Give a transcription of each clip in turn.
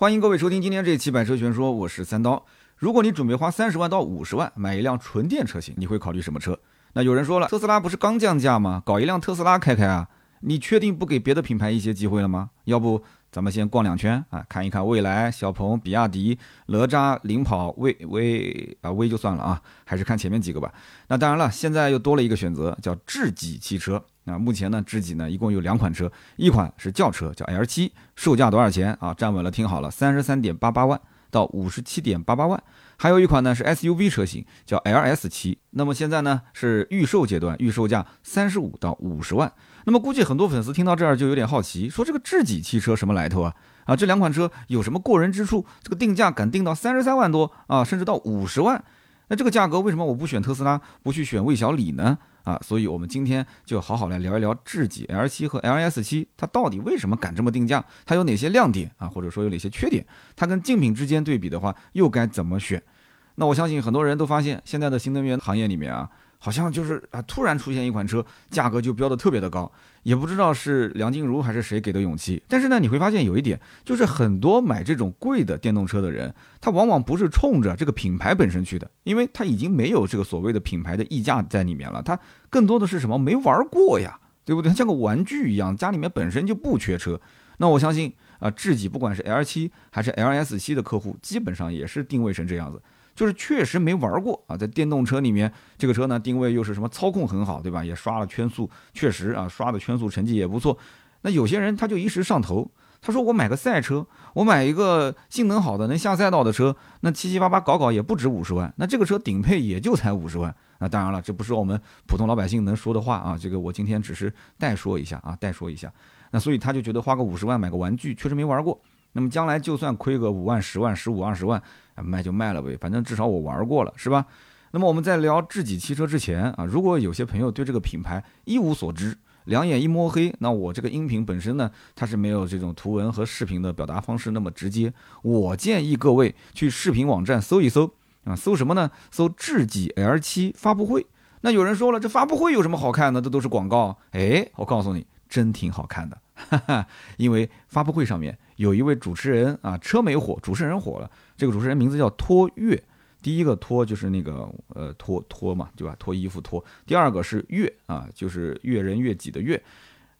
欢迎各位收听今天这一期《百车全说》，我是三刀。如果你准备花三十万到五十万买一辆纯电车型，你会考虑什么车？那有人说了，特斯拉不是刚降价吗？搞一辆特斯拉开开啊？你确定不给别的品牌一些机会了吗？要不咱们先逛两圈啊，看一看蔚来、小鹏、比亚迪、哪吒、领跑、威威啊威就算了啊，还是看前面几个吧。那当然了，现在又多了一个选择，叫智己汽车。啊，目前呢，知己呢一共有两款车，一款是轿车，叫 L7，售价多少钱啊？站稳了，听好了，三十三点八八万到五十七点八八万。还有一款呢是 SUV 车型，叫 LS7，那么现在呢是预售阶段，预售价三十五到五十万。那么估计很多粉丝听到这儿就有点好奇，说这个智己汽车什么来头啊？啊，这两款车有什么过人之处？这个定价敢定到三十三万多啊，甚至到五十万？那这个价格为什么我不选特斯拉，不去选魏小李呢？啊，所以我们今天就好好来聊一聊智己 L 七和 L S 七它到底为什么敢这么定价？它有哪些亮点啊？或者说有哪些缺点？它跟竞品之间对比的话，又该怎么选？那我相信很多人都发现，现在的新能源行业里面啊。好像就是啊，突然出现一款车，价格就标的特别的高，也不知道是梁静茹还是谁给的勇气。但是呢，你会发现有一点，就是很多买这种贵的电动车的人，他往往不是冲着这个品牌本身去的，因为他已经没有这个所谓的品牌的溢价在里面了，他更多的是什么？没玩过呀，对不对？像个玩具一样，家里面本身就不缺车。那我相信啊，智己不管是 L 七还是 LS 七的客户，基本上也是定位成这样子。就是确实没玩过啊，在电动车里面，这个车呢定位又是什么操控很好，对吧？也刷了圈速，确实啊，刷的圈速成绩也不错。那有些人他就一时上头，他说我买个赛车，我买一个性能好的能下赛道的车，那七七八八搞搞也不止五十万，那这个车顶配也就才五十万。那当然了，这不是我们普通老百姓能说的话啊，这个我今天只是代说一下啊，代说一下。那所以他就觉得花个五十万买个玩具，确实没玩过。那么将来就算亏个五万、十万、十五、二十万。卖就卖了呗，反正至少我玩过了，是吧？那么我们在聊智己汽车之前啊，如果有些朋友对这个品牌一无所知，两眼一摸黑，那我这个音频本身呢，它是没有这种图文和视频的表达方式那么直接。我建议各位去视频网站搜一搜啊，搜什么呢？搜智己 L7 发布会。那有人说了，这发布会有什么好看的？这都是广告。哎，我告诉你，真挺好看的，哈哈，因为发布会上面有一位主持人啊，车没火，主持人火了。这个主持人名字叫托月，第一个托就是那个呃脱脱嘛，对吧？脱衣服脱。第二个是月啊，就是越人悦己的悦。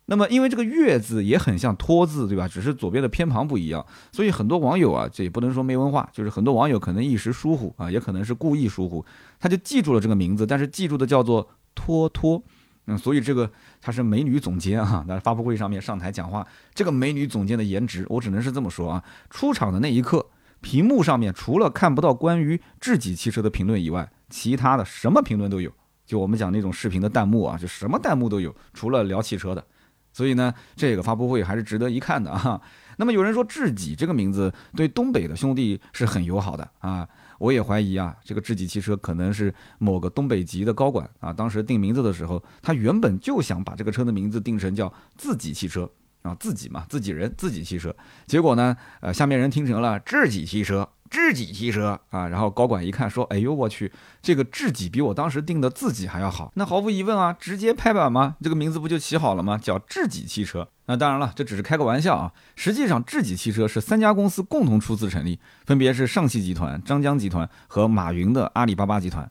那么因为这个月字也很像托字，对吧？只是左边的偏旁不一样，所以很多网友啊，这也不能说没文化，就是很多网友可能一时疏忽啊，也可能是故意疏忽，他就记住了这个名字，但是记住的叫做脱脱。嗯，所以这个她是美女总监啊，在发布会上面上台讲话，这个美女总监的颜值，我只能是这么说啊，出场的那一刻。屏幕上面除了看不到关于智己汽车的评论以外，其他的什么评论都有。就我们讲那种视频的弹幕啊，就什么弹幕都有，除了聊汽车的。所以呢，这个发布会还是值得一看的啊。那么有人说智己这个名字对东北的兄弟是很友好的啊，我也怀疑啊，这个智己汽车可能是某个东北籍的高管啊，当时定名字的时候，他原本就想把这个车的名字定成叫自己汽车。啊，自己嘛，自己人，自己汽车。结果呢，呃，下面人听成了智己汽车，智己汽车啊。然后高管一看，说：“哎呦，我去，这个智己比我当时定的自己还要好。”那毫无疑问啊，直接拍板吗？这个名字不就起好了吗？叫智己汽车。那当然了，这只是开个玩笑啊。实际上，智己汽车是三家公司共同出资成立，分别是上汽集团、张江集团和马云的阿里巴巴集团。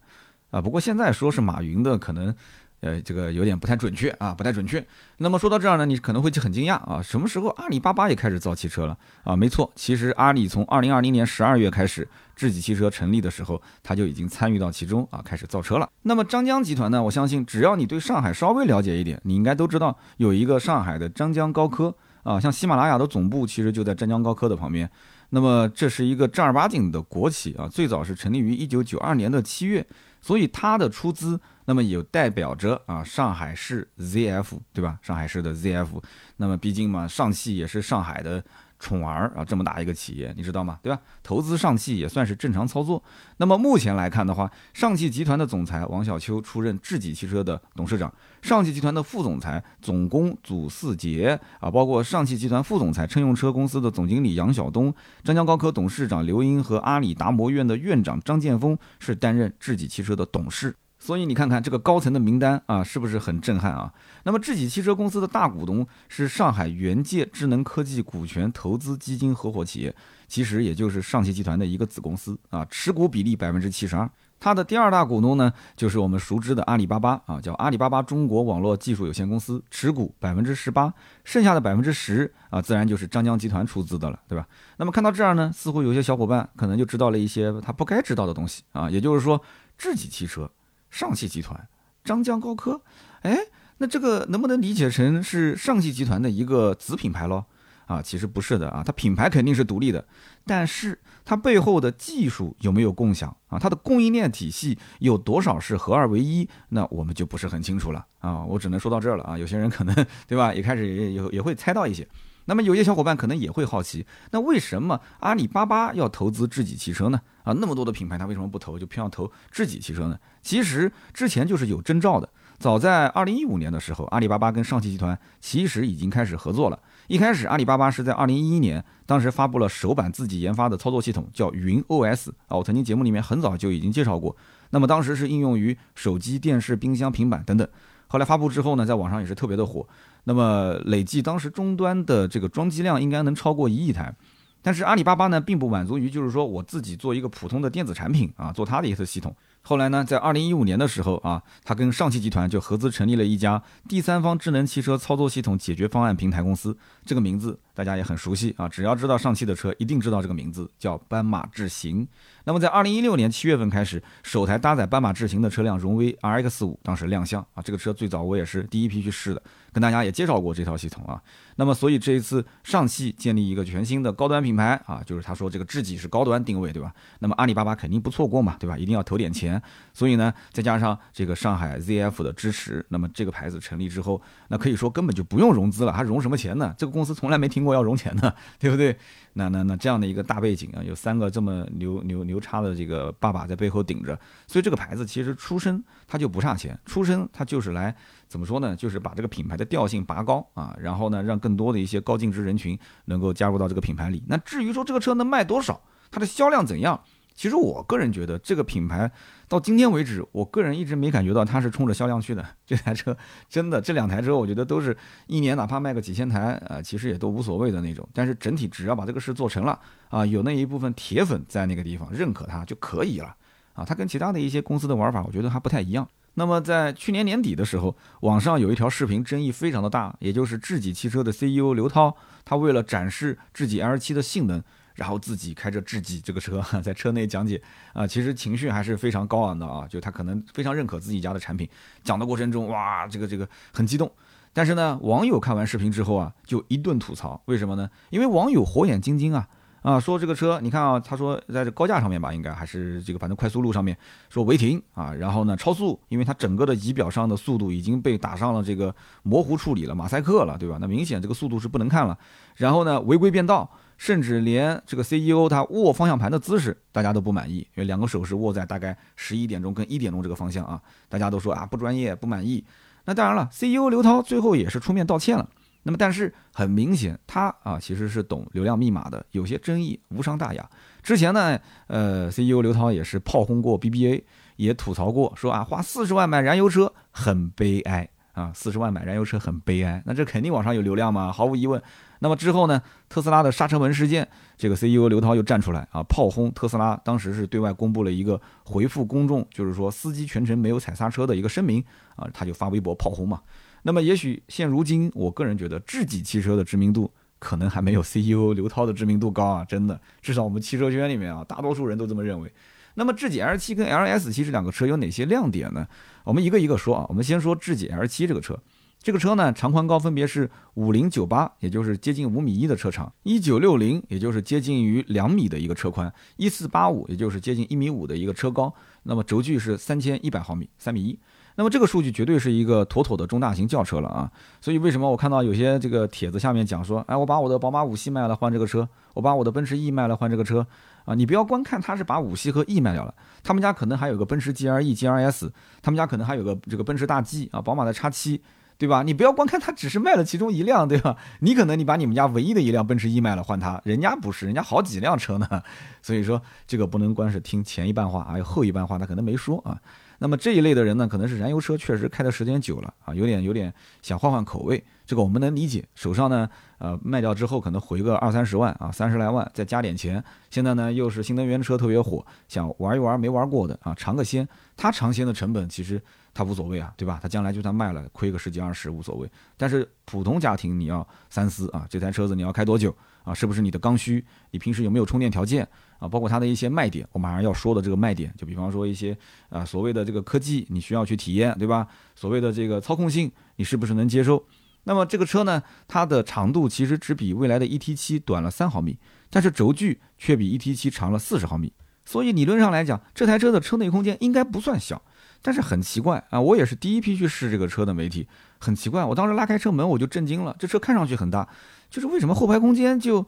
啊，不过现在说是马云的，可能。呃，这个有点不太准确啊，不太准确。那么说到这儿呢，你可能会很惊讶啊，什么时候阿里巴巴也开始造汽车了啊？没错，其实阿里从二零二零年十二月开始，智己汽车成立的时候，他就已经参与到其中啊，开始造车了。那么张江集团呢，我相信只要你对上海稍微了解一点，你应该都知道有一个上海的张江高科啊，像喜马拉雅的总部其实就在张江高科的旁边。那么这是一个正儿八经的国企啊，最早是成立于一九九二年的七月，所以它的出资。那么也代表着啊，上海市 ZF 对吧？上海市的 ZF，那么毕竟嘛，上汽也是上海的。宠儿啊，这么大一个企业，你知道吗？对吧？投资上汽也算是正常操作。那么目前来看的话，上汽集团的总裁王小秋出任智己汽车的董事长，上汽集团的副总裁总工祖四杰啊，包括上汽集团副总裁乘用车公司的总经理杨晓东，张江高科董事长刘英和阿里达摩院的院长张建峰是担任智己汽车的董事。所以你看看这个高层的名单啊，是不是很震撼啊？那么智己汽车公司的大股东是上海元界智能科技股权投资基金合伙企业，其实也就是上汽集团的一个子公司啊，持股比例百分之七十二。它的第二大股东呢，就是我们熟知的阿里巴巴啊，叫阿里巴巴中国网络技术有限公司，持股百分之十八，剩下的百分之十啊，自然就是张江集团出资的了，对吧？那么看到这儿呢，似乎有些小伙伴可能就知道了一些他不该知道的东西啊，也就是说，智己汽车、上汽集团、张江高科，哎，那这个能不能理解成是上汽集团的一个子品牌喽？啊，其实不是的啊，它品牌肯定是独立的，但是它背后的技术有没有共享啊？它的供应链体系有多少是合二为一？那我们就不是很清楚了啊。我只能说到这儿了啊。有些人可能对吧，一开始也也也会猜到一些。那么有些小伙伴可能也会好奇，那为什么阿里巴巴要投资智己汽车呢？啊，那么多的品牌，它为什么不投，就偏要投智己汽车呢？其实之前就是有征兆的。早在二零一五年的时候，阿里巴巴跟上汽集团其实已经开始合作了。一开始，阿里巴巴是在二零一一年，当时发布了首版自己研发的操作系统，叫云 OS 啊。我曾经节目里面很早就已经介绍过。那么当时是应用于手机、电视、冰箱、平板等等。后来发布之后呢，在网上也是特别的火。那么累计当时终端的这个装机量应该能超过一亿台。但是阿里巴巴呢，并不满足于就是说我自己做一个普通的电子产品啊，做它的一套系统。后来呢，在二零一五年的时候啊，他跟上汽集团就合资成立了一家第三方智能汽车操作系统解决方案平台公司，这个名字大家也很熟悉啊，只要知道上汽的车，一定知道这个名字叫斑马智行。那么在二零一六年七月份开始，首台搭载斑马智行的车辆荣威 RX 五当时亮相啊，这个车最早我也是第一批去试的，跟大家也介绍过这套系统啊。那么所以这一次上汽建立一个全新的高端品牌啊，就是他说这个智己是高端定位，对吧？那么阿里巴巴肯定不错过嘛，对吧？一定要投点钱。钱所以呢，再加上这个上海 ZF 的支持，那么这个牌子成立之后，那可以说根本就不用融资了，还融什么钱呢？这个公司从来没听过要融钱的，对不对？那那那这样的一个大背景啊，有三个这么牛牛牛叉的这个爸爸在背后顶着，所以这个牌子其实出身它就不差钱，出身它就是来怎么说呢？就是把这个品牌的调性拔高啊，然后呢，让更多的一些高净值人群能够加入到这个品牌里。那至于说这个车能卖多少，它的销量怎样？其实我个人觉得，这个品牌到今天为止，我个人一直没感觉到它是冲着销量去的。这台车真的，这两台车我觉得都是一年哪怕卖个几千台，呃，其实也都无所谓的那种。但是整体只要把这个事做成了，啊，有那一部分铁粉在那个地方认可它就可以了，啊，它跟其他的一些公司的玩法，我觉得还不太一样。那么在去年年底的时候，网上有一条视频争议非常的大，也就是智己汽车的 CEO 刘涛，他为了展示智己 L7 的性能。然后自己开着智己这个车 在车内讲解啊，其实情绪还是非常高昂的啊，就他可能非常认可自己家的产品。讲的过程中，哇，这个这个很激动。但是呢，网友看完视频之后啊，就一顿吐槽，为什么呢？因为网友火眼金睛啊啊，说这个车，你看啊，他说在这高架上面吧，应该还是这个反正快速路上面说违停啊，然后呢超速，因为它整个的仪表上的速度已经被打上了这个模糊处理了，马赛克了，对吧？那明显这个速度是不能看了。然后呢，违规变道。甚至连这个 CEO 他握方向盘的姿势，大家都不满意，因为两个手是握在大概十一点钟跟一点钟这个方向啊，大家都说啊不专业不满意。那当然了，CEO 刘涛最后也是出面道歉了。那么但是很明显，他啊其实是懂流量密码的，有些争议无伤大雅。之前呢，呃，CEO 刘涛也是炮轰过 BBA，也吐槽过说啊花四十万买燃油车很悲哀啊，四十万买燃油车很悲哀。那这肯定网上有流量嘛，毫无疑问。那么之后呢？特斯拉的刹车门事件，这个 CEO 刘涛又站出来啊，炮轰特斯拉。当时是对外公布了一个回复公众，就是说司机全程没有踩刹车的一个声明啊，他就发微博炮轰嘛。那么也许现如今，我个人觉得智己汽车的知名度可能还没有 CEO 刘涛的知名度高啊，真的。至少我们汽车圈里面啊，大多数人都这么认为。那么智己 L7 跟 LS 其实两个车有哪些亮点呢？我们一个一个说啊。我们先说智己 L7 这个车。这个车呢，长宽高分别是五零九八，也就是接近五米一的车长；一九六零，也就是接近于两米的一个车宽；一四八五，也就是接近一米五的一个车高。那么轴距是三千一百毫米，三米一。那么这个数据绝对是一个妥妥的中大型轿车了啊！所以为什么我看到有些这个帖子下面讲说，哎，我把我的宝马五系卖了换这个车，我把我的奔驰 E 卖了换这个车啊？你不要光看他是把五系和 E 卖掉了，他们家可能还有个奔驰 GLE、GLS，他们家可能还有个这个奔驰大 G 啊，宝马的叉七。对吧？你不要光看它只是卖了其中一辆，对吧？你可能你把你们家唯一的一辆奔驰 E 卖了换它，人家不是，人家好几辆车呢。所以说这个不能光是听前一半话还有，后一半话他可能没说啊。那么这一类的人呢，可能是燃油车确实开的时间久了啊，有点有点想换换口味，这个我们能理解。手上呢，呃，卖掉之后可能回个二三十万啊，三十来万，再加点钱。现在呢，又是新能源车特别火，想玩一玩没玩过的啊，尝个鲜。他尝鲜的成本其实他无所谓啊，对吧？他将来就算卖了，亏个十几二十无所谓。但是普通家庭你要三思啊，这台车子你要开多久啊？是不是你的刚需？你平时有没有充电条件？啊，包括它的一些卖点，我马上要说的这个卖点，就比方说一些啊所谓的这个科技，你需要去体验，对吧？所谓的这个操控性，你是不是能接受？那么这个车呢，它的长度其实只比未来的 ET7 短了三毫米，但是轴距却比 ET7 长了四十毫米，所以理论上来讲，这台车的车内空间应该不算小。但是很奇怪啊，我也是第一批去试这个车的媒体，很奇怪，我当时拉开车门我就震惊了，这车看上去很大，就是为什么后排空间就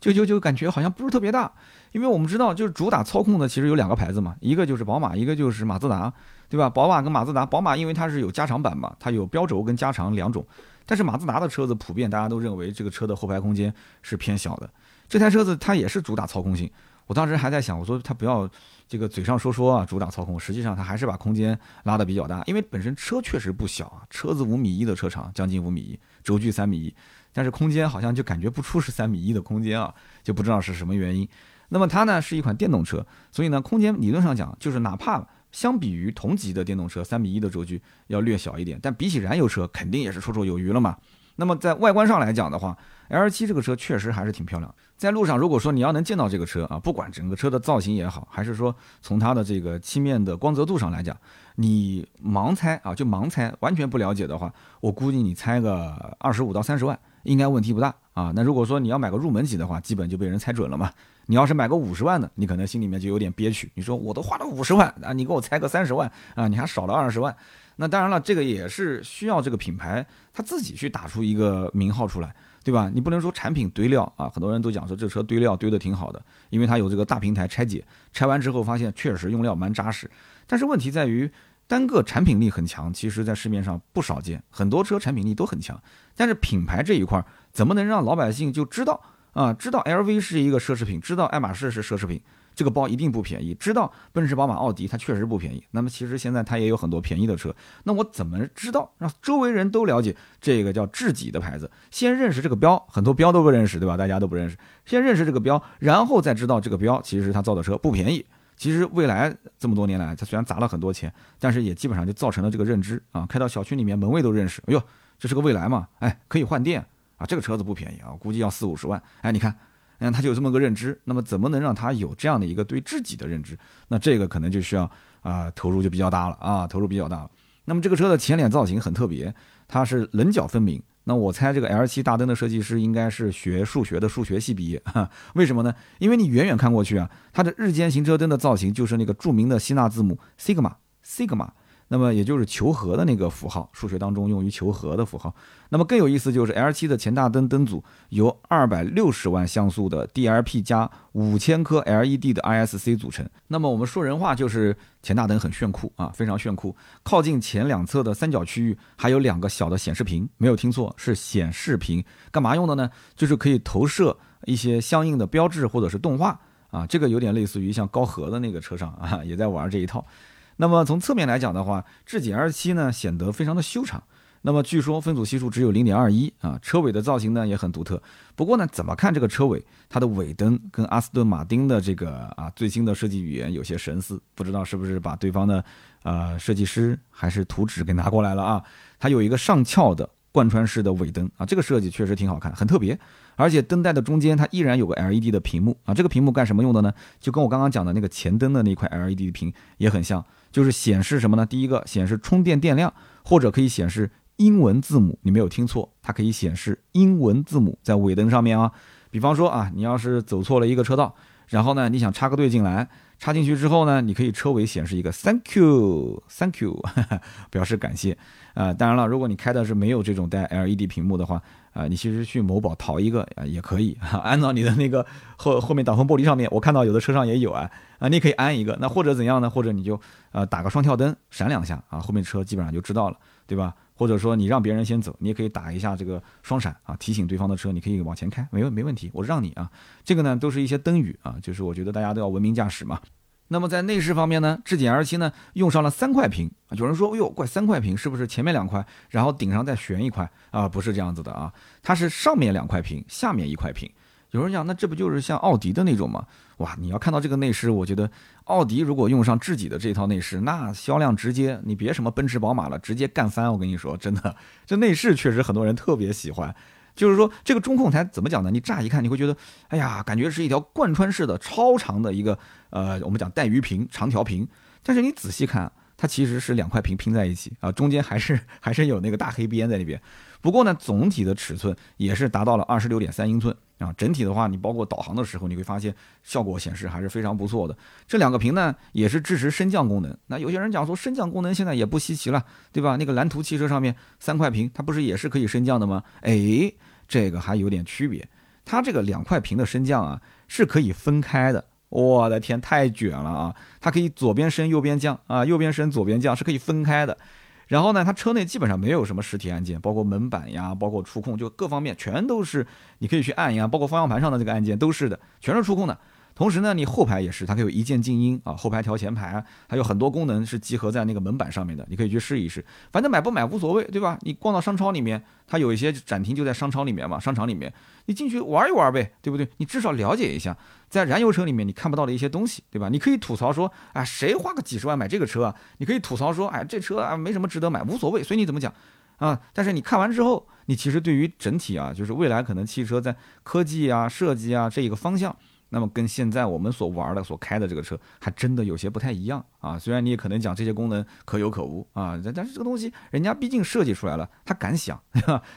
就就就感觉好像不是特别大？因为我们知道，就是主打操控的其实有两个牌子嘛，一个就是宝马，一个就是马自达，对吧？宝马跟马自达，宝马因为它是有加长版嘛，它有标轴跟加长两种，但是马自达的车子普遍大家都认为这个车的后排空间是偏小的。这台车子它也是主打操控性，我当时还在想，我说它不要这个嘴上说说啊，主打操控，实际上它还是把空间拉得比较大，因为本身车确实不小啊，车子五米一的车长，将近五米一，轴距三米一，但是空间好像就感觉不出是三米一的空间啊，就不知道是什么原因。那么它呢是一款电动车，所以呢空间理论上讲就是哪怕相比于同级的电动车三米一的轴距要略小一点，但比起燃油车肯定也是绰绰有余了嘛。那么在外观上来讲的话，L7 这个车确实还是挺漂亮。在路上如果说你要能见到这个车啊，不管整个车的造型也好，还是说从它的这个漆面的光泽度上来讲，你盲猜啊就盲猜，完全不了解的话，我估计你猜个二十五到三十万应该问题不大啊。那如果说你要买个入门级的话，基本就被人猜准了嘛。你要是买个五十万的，你可能心里面就有点憋屈。你说我都花了五十万啊，你给我拆个三十万啊，你还少了二十万。那当然了，这个也是需要这个品牌他自己去打出一个名号出来，对吧？你不能说产品堆料啊，很多人都讲说这车堆料堆的挺好的，因为它有这个大平台拆解，拆完之后发现确实用料蛮扎实。但是问题在于，单个产品力很强，其实在市面上不少见，很多车产品力都很强，但是品牌这一块怎么能让老百姓就知道？啊，知道 LV 是一个奢侈品，知道爱马仕是奢侈品，这个包一定不便宜。知道奔驰、宝马、奥迪它确实不便宜。那么其实现在它也有很多便宜的车。那我怎么知道让周围人都了解这个叫智己的牌子？先认识这个标，很多标都不认识，对吧？大家都不认识。先认识这个标，然后再知道这个标其实它造的车不便宜。其实未来这么多年来，它虽然砸了很多钱，但是也基本上就造成了这个认知啊。开到小区里面，门卫都认识。哎呦，这是个未来嘛？哎，可以换电。啊，这个车子不便宜啊，估计要四五十万。哎，你看，嗯，他就有这么个认知。那么，怎么能让他有这样的一个对自己的认知？那这个可能就需要啊，投入就比较大了啊，投入比较大了。那么，这个车的前脸造型很特别，它是棱角分明。那我猜这个 L7 大灯的设计师应该是学数学的数学系毕业。为什么呢？因为你远远看过去啊，它的日间行车灯的造型就是那个著名的希腊字母 sigma sigma。那么也就是求和的那个符号，数学当中用于求和的符号。那么更有意思就是 L7 的前大灯灯组由二百六十万像素的 DLP 加五千颗 LED 的 ISC 组成。那么我们说人话就是前大灯很炫酷啊，非常炫酷。靠近前两侧的三角区域还有两个小的显示屏，没有听错，是显示屏。干嘛用的呢？就是可以投射一些相应的标志或者是动画啊。这个有点类似于像高和的那个车上啊，也在玩这一套。那么从侧面来讲的话，智己 L7 呢显得非常的修长。那么据说分组系数只有零点二一啊，车尾的造型呢也很独特。不过呢，怎么看这个车尾，它的尾灯跟阿斯顿马丁的这个啊最新的设计语言有些神似，不知道是不是把对方的呃设计师还是图纸给拿过来了啊？它有一个上翘的贯穿式的尾灯啊，这个设计确实挺好看，很特别。而且灯带的中间它依然有个 LED 的屏幕啊，这个屏幕干什么用的呢？就跟我刚刚讲的那个前灯的那块 LED 屏也很像。就是显示什么呢？第一个显示充电电量，或者可以显示英文字母。你没有听错，它可以显示英文字母在尾灯上面啊。比方说啊，你要是走错了一个车道，然后呢，你想插个队进来，插进去之后呢，你可以车尾显示一个 Thank you，Thank you，表示感谢。啊，当然了，如果你开的是没有这种带 LED 屏幕的话。啊，你其实去某宝淘一个啊也可以，安到你的那个后后面挡风玻璃上面。我看到有的车上也有啊，啊，你可以安一个。那或者怎样呢？或者你就呃打个双跳灯，闪两下啊，后面车基本上就知道了，对吧？或者说你让别人先走，你也可以打一下这个双闪啊，提醒对方的车你可以往前开，没问没问题，我让你啊。这个呢都是一些灯语啊，就是我觉得大家都要文明驾驶嘛。那么在内饰方面呢，智己 L 七呢用上了三块屏。有人说，哎呦，怪三块屏是不是前面两块，然后顶上再悬一块啊？不是这样子的啊，它是上面两块屏，下面一块屏。有人讲，那这不就是像奥迪的那种吗？哇，你要看到这个内饰，我觉得奥迪如果用上智己的这套内饰，那销量直接，你别什么奔驰、宝马了，直接干翻。我跟你说，真的，这内饰确实很多人特别喜欢。就是说，这个中控台怎么讲呢？你乍一看，你会觉得，哎呀，感觉是一条贯穿式的超长的一个，呃，我们讲带鱼屏、长条屏。但是你仔细看，它其实是两块屏拼在一起啊，中间还是 还是有那个大黑边在那边。不过呢，总体的尺寸也是达到了二十六点三英寸啊。整体的话，你包括导航的时候，你会发现效果显示还是非常不错的。这两个屏呢，也是支持升降功能。那有些人讲说，升降功能现在也不稀奇了，对吧？那个蓝图汽车上面三块屏，它不是也是可以升降的吗？哎，这个还有点区别。它这个两块屏的升降啊，是可以分开的。我的天，太卷了啊！它可以左边升右边降啊，右边升左边降是可以分开的。然后呢，它车内基本上没有什么实体按键，包括门板呀，包括触控，就各方面全都是你可以去按一按，包括方向盘上的这个按键都是的，全是触控的。同时呢，你后排也是，它可以有一键静音啊，后排调前排，还有很多功能是集合在那个门板上面的，你可以去试一试。反正买不买无所谓，对吧？你逛到商超里面，它有一些展厅就在商超里面嘛，商场里面，你进去玩一玩呗，对不对？你至少了解一下，在燃油车里面你看不到的一些东西，对吧？你可以吐槽说，哎，谁花个几十万买这个车啊？你可以吐槽说，哎，这车啊没什么值得买，无所谓，随你怎么讲啊。但是你看完之后，你其实对于整体啊，就是未来可能汽车在科技啊、设计啊这一个方向。那么跟现在我们所玩的、所开的这个车还真的有些不太一样啊！虽然你也可能讲这些功能可有可无啊，但是这个东西人家毕竟设计出来了，他敢想，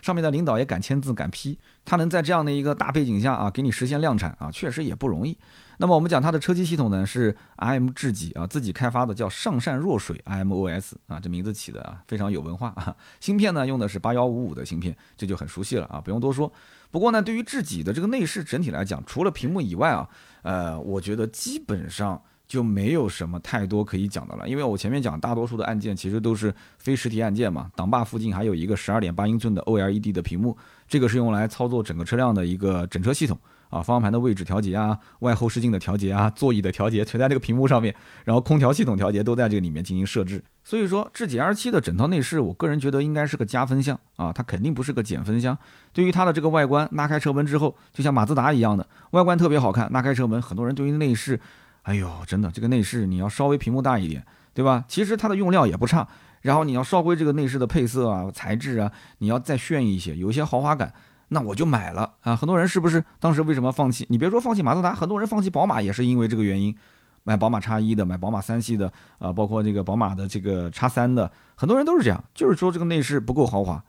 上面的领导也敢签字、敢批，他能在这样的一个大背景下啊，给你实现量产啊，确实也不容易。那么我们讲它的车机系统呢，是 IM 智己啊自己开发的，叫上善若水 IMOS 啊，这名字起的啊非常有文化 啊。芯片呢用的是八幺五五的芯片，这就很熟悉了啊，不用多说。不过呢，对于智己的这个内饰整体来讲，除了屏幕以外啊，呃，我觉得基本上就没有什么太多可以讲的了。因为我前面讲大多数的按键其实都是非实体按键嘛，挡把附近还有一个十二点八英寸的 OLED 的屏幕，这个是用来操作整个车辆的一个整车系统。啊，方向盘的位置调节啊，外后视镜的调节啊，座椅的调节全在这个屏幕上面，然后空调系统调节都在这个里面进行设置。所以说，智己 L7 的整套内饰，我个人觉得应该是个加分项啊，它肯定不是个减分项。对于它的这个外观，拉开车门之后，就像马自达一样的外观特别好看，拉开车门，很多人对于内饰，哎呦，真的这个内饰你要稍微屏幕大一点，对吧？其实它的用料也不差，然后你要稍微这个内饰的配色啊、材质啊，你要再炫一些，有一些豪华感。那我就买了啊！很多人是不是当时为什么放弃？你别说放弃马自达，很多人放弃宝马也是因为这个原因，买宝马叉一的，买宝马三系的，啊，包括这个宝马的这个叉三的，很多人都是这样，就是说这个内饰不够豪华。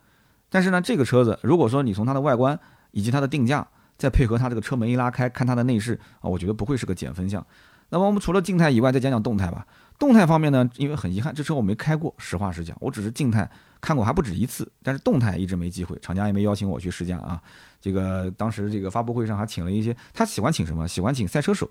但是呢，这个车子如果说你从它的外观以及它的定价，再配合它这个车门一拉开，看它的内饰啊，我觉得不会是个减分项。那么我们除了静态以外，再讲讲动态吧。动态方面呢，因为很遗憾，这车我没开过，实话实讲，我只是静态。看过还不止一次，但是动态一直没机会，厂家也没邀请我去试驾啊。这个当时这个发布会上还请了一些，他喜欢请什么？喜欢请赛车手，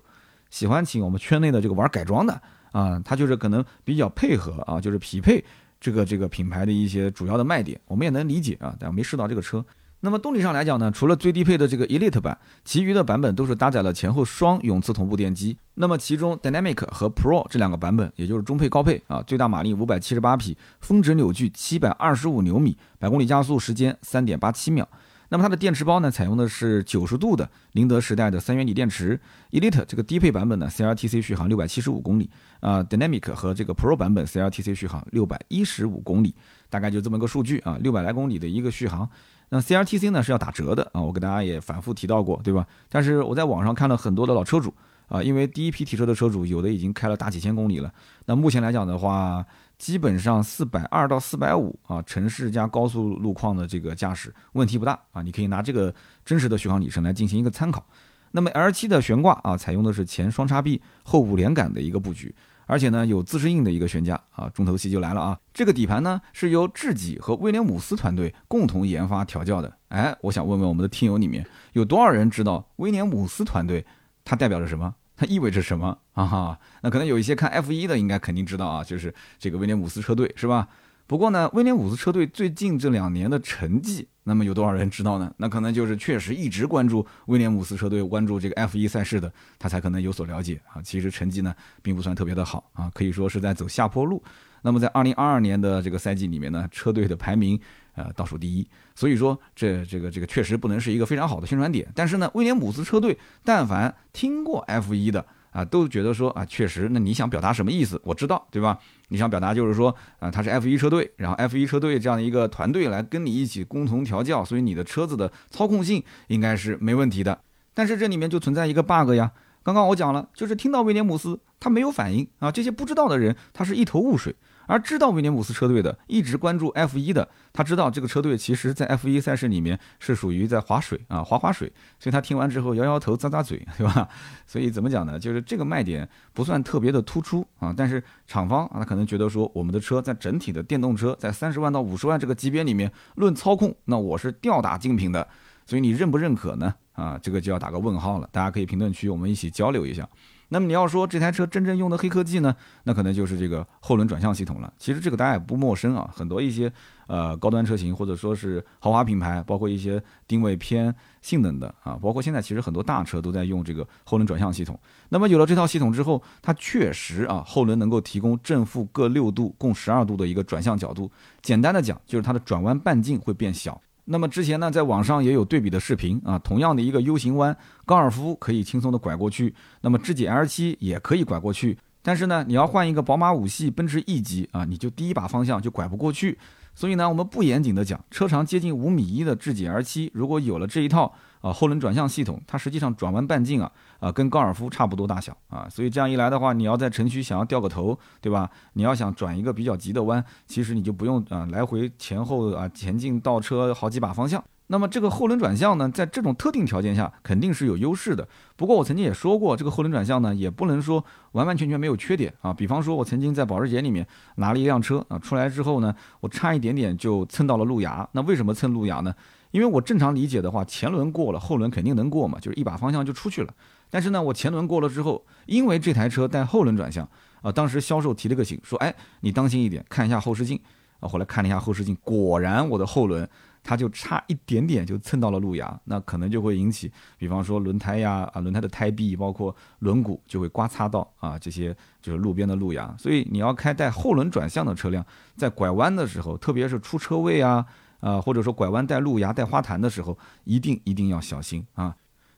喜欢请我们圈内的这个玩改装的啊。他就是可能比较配合啊，就是匹配这个这个品牌的一些主要的卖点，我们也能理解啊。但没试到这个车。那么动力上来讲呢，除了最低配的这个 Elite 版，其余的版本都是搭载了前后双永磁同步电机。那么其中 Dynamic 和 Pro 这两个版本，也就是中配高配啊，最大马力五百七十八匹，峰值扭矩七百二十五牛米，百公里加速时间三点八七秒。那么它的电池包呢，采用的是九十度的宁德时代的三元锂电池。Elite 这个低配版本呢，CLTC 续航六百七十五公里啊，Dynamic 和这个 Pro 版本 CLTC 续航六百一十五公里，大概就这么个数据啊，六百来公里的一个续航。那 CRTC 呢是要打折的啊，我给大家也反复提到过，对吧？但是我在网上看了很多的老车主啊，因为第一批提车的车主有的已经开了大几千公里了。那目前来讲的话，基本上四百二到四百五啊，城市加高速路况的这个驾驶问题不大啊，你可以拿这个真实的续航里程来进行一个参考。那么 L7 的悬挂啊，采用的是前双叉臂后五连杆的一个布局。而且呢，有自适应的一个悬架啊，重头戏就来了啊！这个底盘呢是由智己和威廉姆斯团队共同研发调教的。哎，我想问问我们的听友里面有多少人知道威廉姆斯团队它代表着什么？它意味着什么啊？哈，那可能有一些看 F 一的应该肯定知道啊，就是这个威廉姆斯车队是吧？不过呢，威廉姆斯车队最近这两年的成绩，那么有多少人知道呢？那可能就是确实一直关注威廉姆斯车队、关注这个 F1 赛事的，他才可能有所了解啊。其实成绩呢，并不算特别的好啊，可以说是在走下坡路。那么在2022年的这个赛季里面呢，车队的排名呃倒数第一，所以说这这个这个确实不能是一个非常好的宣传点。但是呢，威廉姆斯车队但凡听过 F1 的。啊，都觉得说啊，确实，那你想表达什么意思？我知道，对吧？你想表达就是说，啊，他是 F 一车队，然后 F 一车队这样的一个团队来跟你一起共同调教，所以你的车子的操控性应该是没问题的。但是这里面就存在一个 bug 呀，刚刚我讲了，就是听到威廉姆斯他没有反应啊，这些不知道的人他是一头雾水。而知道威廉姆斯车队的，一直关注 F1 的，他知道这个车队其实，在 F1 赛事里面是属于在划水啊，划划水。所以他听完之后摇摇头，咂咂嘴，对吧？所以怎么讲呢？就是这个卖点不算特别的突出啊，但是厂方啊，他可能觉得说，我们的车在整体的电动车在三十万到五十万这个级别里面，论操控，那我是吊打竞品的。所以你认不认可呢？啊，这个就要打个问号了。大家可以评论区我们一起交流一下。那么你要说这台车真正用的黑科技呢，那可能就是这个后轮转向系统了。其实这个大家也不陌生啊，很多一些呃高端车型或者说是豪华品牌，包括一些定位偏性能的啊，包括现在其实很多大车都在用这个后轮转向系统。那么有了这套系统之后，它确实啊后轮能够提供正负各六度，共十二度的一个转向角度。简单的讲，就是它的转弯半径会变小。那么之前呢，在网上也有对比的视频啊，同样的一个 U 型弯，高尔夫可以轻松的拐过去，那么智己 L 七也可以拐过去，但是呢，你要换一个宝马五系、奔驰 E 级啊，你就第一把方向就拐不过去。所以呢，我们不严谨的讲，车长接近五米一的智己 R 七，如果有了这一套啊后轮转向系统，它实际上转弯半径啊啊跟高尔夫差不多大小啊，所以这样一来的话，你要在城区想要掉个头，对吧？你要想转一个比较急的弯，其实你就不用啊来回前后啊前进倒车好几把方向。那么这个后轮转向呢，在这种特定条件下肯定是有优势的。不过我曾经也说过，这个后轮转向呢，也不能说完完全全没有缺点啊。比方说，我曾经在保时捷里面拿了一辆车啊，出来之后呢，我差一点点就蹭到了路牙。那为什么蹭路牙呢？因为我正常理解的话，前轮过了，后轮肯定能过嘛，就是一把方向就出去了。但是呢，我前轮过了之后，因为这台车带后轮转向啊，当时销售提了个醒，说：“哎，你当心一点，看一下后视镜。”啊，后来看了一下后视镜，果然我的后轮。它就差一点点就蹭到了路牙，那可能就会引起，比方说轮胎呀啊轮胎的胎壁，包括轮毂就会刮擦到啊这些就是路边的路牙，所以你要开带后轮转向的车辆，在拐弯的时候，特别是出车位啊啊或者说拐弯带路牙带花坛的时候，一定一定要小心啊。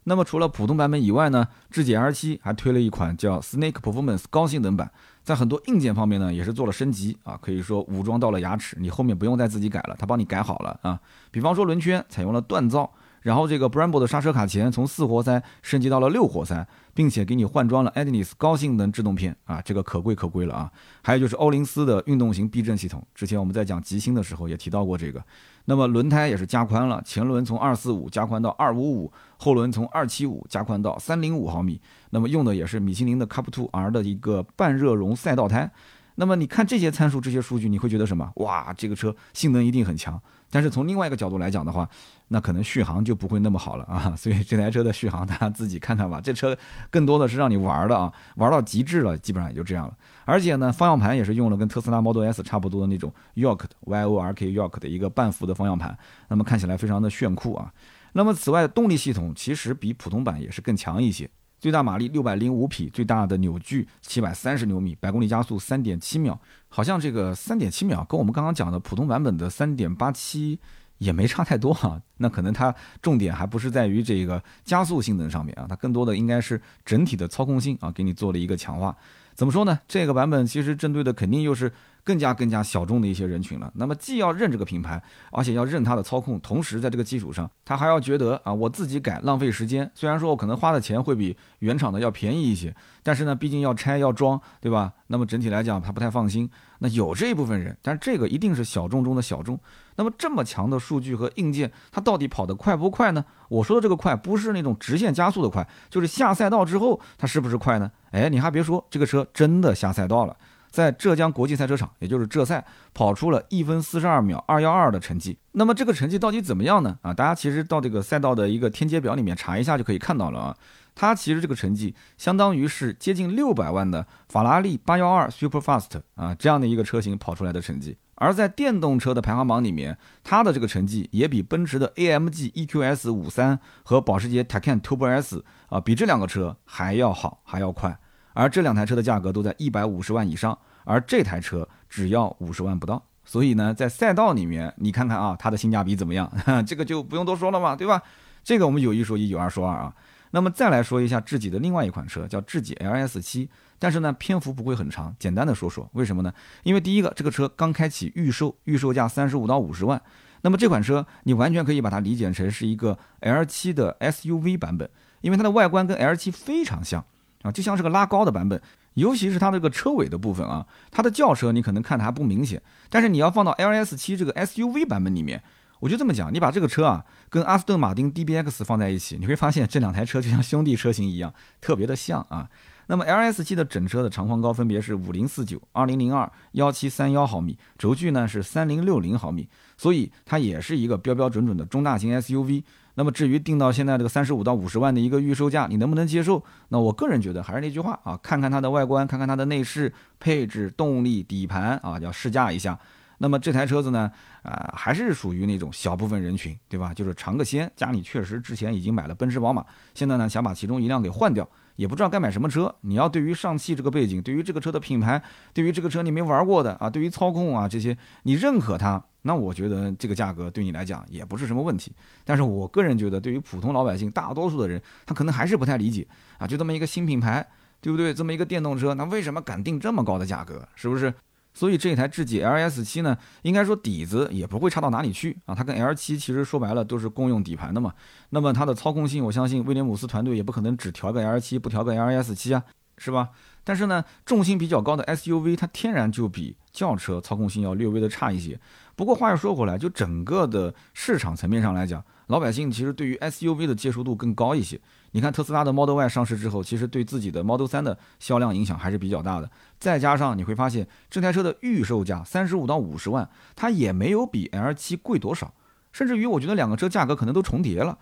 那么除了普通版本以外呢，智己 R7 还推了一款叫 Snake Performance 高性能版。在很多硬件方面呢，也是做了升级啊，可以说武装到了牙齿，你后面不用再自己改了，它帮你改好了啊。比方说轮圈采用了锻造，然后这个 Brembo 的刹车卡钳从四活塞升级到了六活塞，并且给你换装了 Adnis 高性能制动片啊，这个可贵可贵了啊。还有就是欧林斯的运动型避震系统，之前我们在讲极星的时候也提到过这个。那么轮胎也是加宽了，前轮从二四五加宽到二五五，后轮从二七五加宽到三零五毫米。那么用的也是米其林的 Cup Two R 的一个半热熔赛道胎。那么你看这些参数、这些数据，你会觉得什么？哇，这个车性能一定很强。但是从另外一个角度来讲的话，那可能续航就不会那么好了啊。所以这台车的续航大家自己看看吧。这车更多的是让你玩的啊，玩到极致了，基本上也就这样了。而且呢，方向盘也是用了跟特斯拉 Model S 差不多的那种 York 的 Y O R K York 的一个半幅的方向盘，那么看起来非常的炫酷啊。那么此外，动力系统其实比普通版也是更强一些，最大马力六百零五匹，最大的扭矩七百三十牛米，百公里加速三点七秒。好像这个三点七秒跟我们刚刚讲的普通版本的三点八七也没差太多哈。那可能它重点还不是在于这个加速性能上面啊，它更多的应该是整体的操控性啊，给你做了一个强化。怎么说呢？这个版本其实针对的肯定又是更加更加小众的一些人群了。那么既要认这个品牌，而且要认它的操控，同时在这个基础上，他还要觉得啊，我自己改浪费时间。虽然说我可能花的钱会比原厂的要便宜一些，但是呢，毕竟要拆要装，对吧？那么整体来讲，他不太放心。那有这一部分人，但是这个一定是小众中的小众。那么这么强的数据和硬件，它到底跑得快不快呢？我说的这个快，不是那种直线加速的快，就是下赛道之后它是不是快呢？哎，你还别说，这个车真的下赛道了，在浙江国际赛车场，也就是浙赛，跑出了一分四十二秒二幺二的成绩。那么这个成绩到底怎么样呢？啊，大家其实到这个赛道的一个天阶表里面查一下就可以看到了啊。它其实这个成绩相当于是接近六百万的法拉利八幺二 Superfast 啊这样的一个车型跑出来的成绩。而在电动车的排行榜里面，它的这个成绩也比奔驰的 AMG EQS 五三和保时捷 Taycan Turbo S 啊，比这两个车还要好，还要快。而这两台车的价格都在一百五十万以上，而这台车只要五十万不到。所以呢，在赛道里面，你看看啊，它的性价比怎么样？这个就不用多说了嘛，对吧？这个我们有一说一，有二说二啊。那么再来说一下智己的另外一款车，叫智己 LS 七。但是呢，篇幅不会很长，简单的说说为什么呢？因为第一个，这个车刚开启预售，预售价三十五到五十万。那么这款车你完全可以把它理解成是一个 L7 的 SUV 版本，因为它的外观跟 L7 非常像啊，就像是个拉高的版本。尤其是它这个车尾的部分啊，它的轿车你可能看的还不明显，但是你要放到 LS7 这个 SUV 版本里面，我就这么讲，你把这个车啊跟阿斯顿马丁 DBX 放在一起，你会发现这两台车就像兄弟车型一样，特别的像啊。那么 L S 七的整车的长宽高分别是五零四九、二零零二、幺七三幺毫米，轴距呢是三零六零毫米，所以它也是一个标标准准的中大型 S U V。那么至于定到现在这个三十五到五十万的一个预售价，你能不能接受？那我个人觉得还是那句话啊，看看它的外观，看看它的内饰、配置、动力、底盘啊，要试驾一下。那么这台车子呢，啊，还是属于那种小部分人群，对吧？就是尝个鲜，家里确实之前已经买了奔驰、宝马，现在呢想把其中一辆给换掉。也不知道该买什么车。你要对于上汽这个背景，对于这个车的品牌，对于这个车你没玩过的啊，对于操控啊这些，你认可它，那我觉得这个价格对你来讲也不是什么问题。但是我个人觉得，对于普通老百姓，大多数的人，他可能还是不太理解啊，就这么一个新品牌，对不对？这么一个电动车，那为什么敢定这么高的价格？是不是？所以这台智己 LS 七呢，应该说底子也不会差到哪里去啊。它跟 L 七其实说白了都是共用底盘的嘛。那么它的操控性，我相信威廉姆斯团队也不可能只调个 L 七不调个 LS 七啊，是吧？但是呢，重心比较高的 SUV 它天然就比轿车操控性要略微的差一些。不过话又说回来，就整个的市场层面上来讲，老百姓其实对于 SUV 的接受度更高一些。你看特斯拉的 Model Y 上市之后，其实对自己的 Model 3的销量影响还是比较大的。再加上你会发现，这台车的预售价三十五到五十万，它也没有比 L7 贵多少，甚至于我觉得两个车价格可能都重叠了。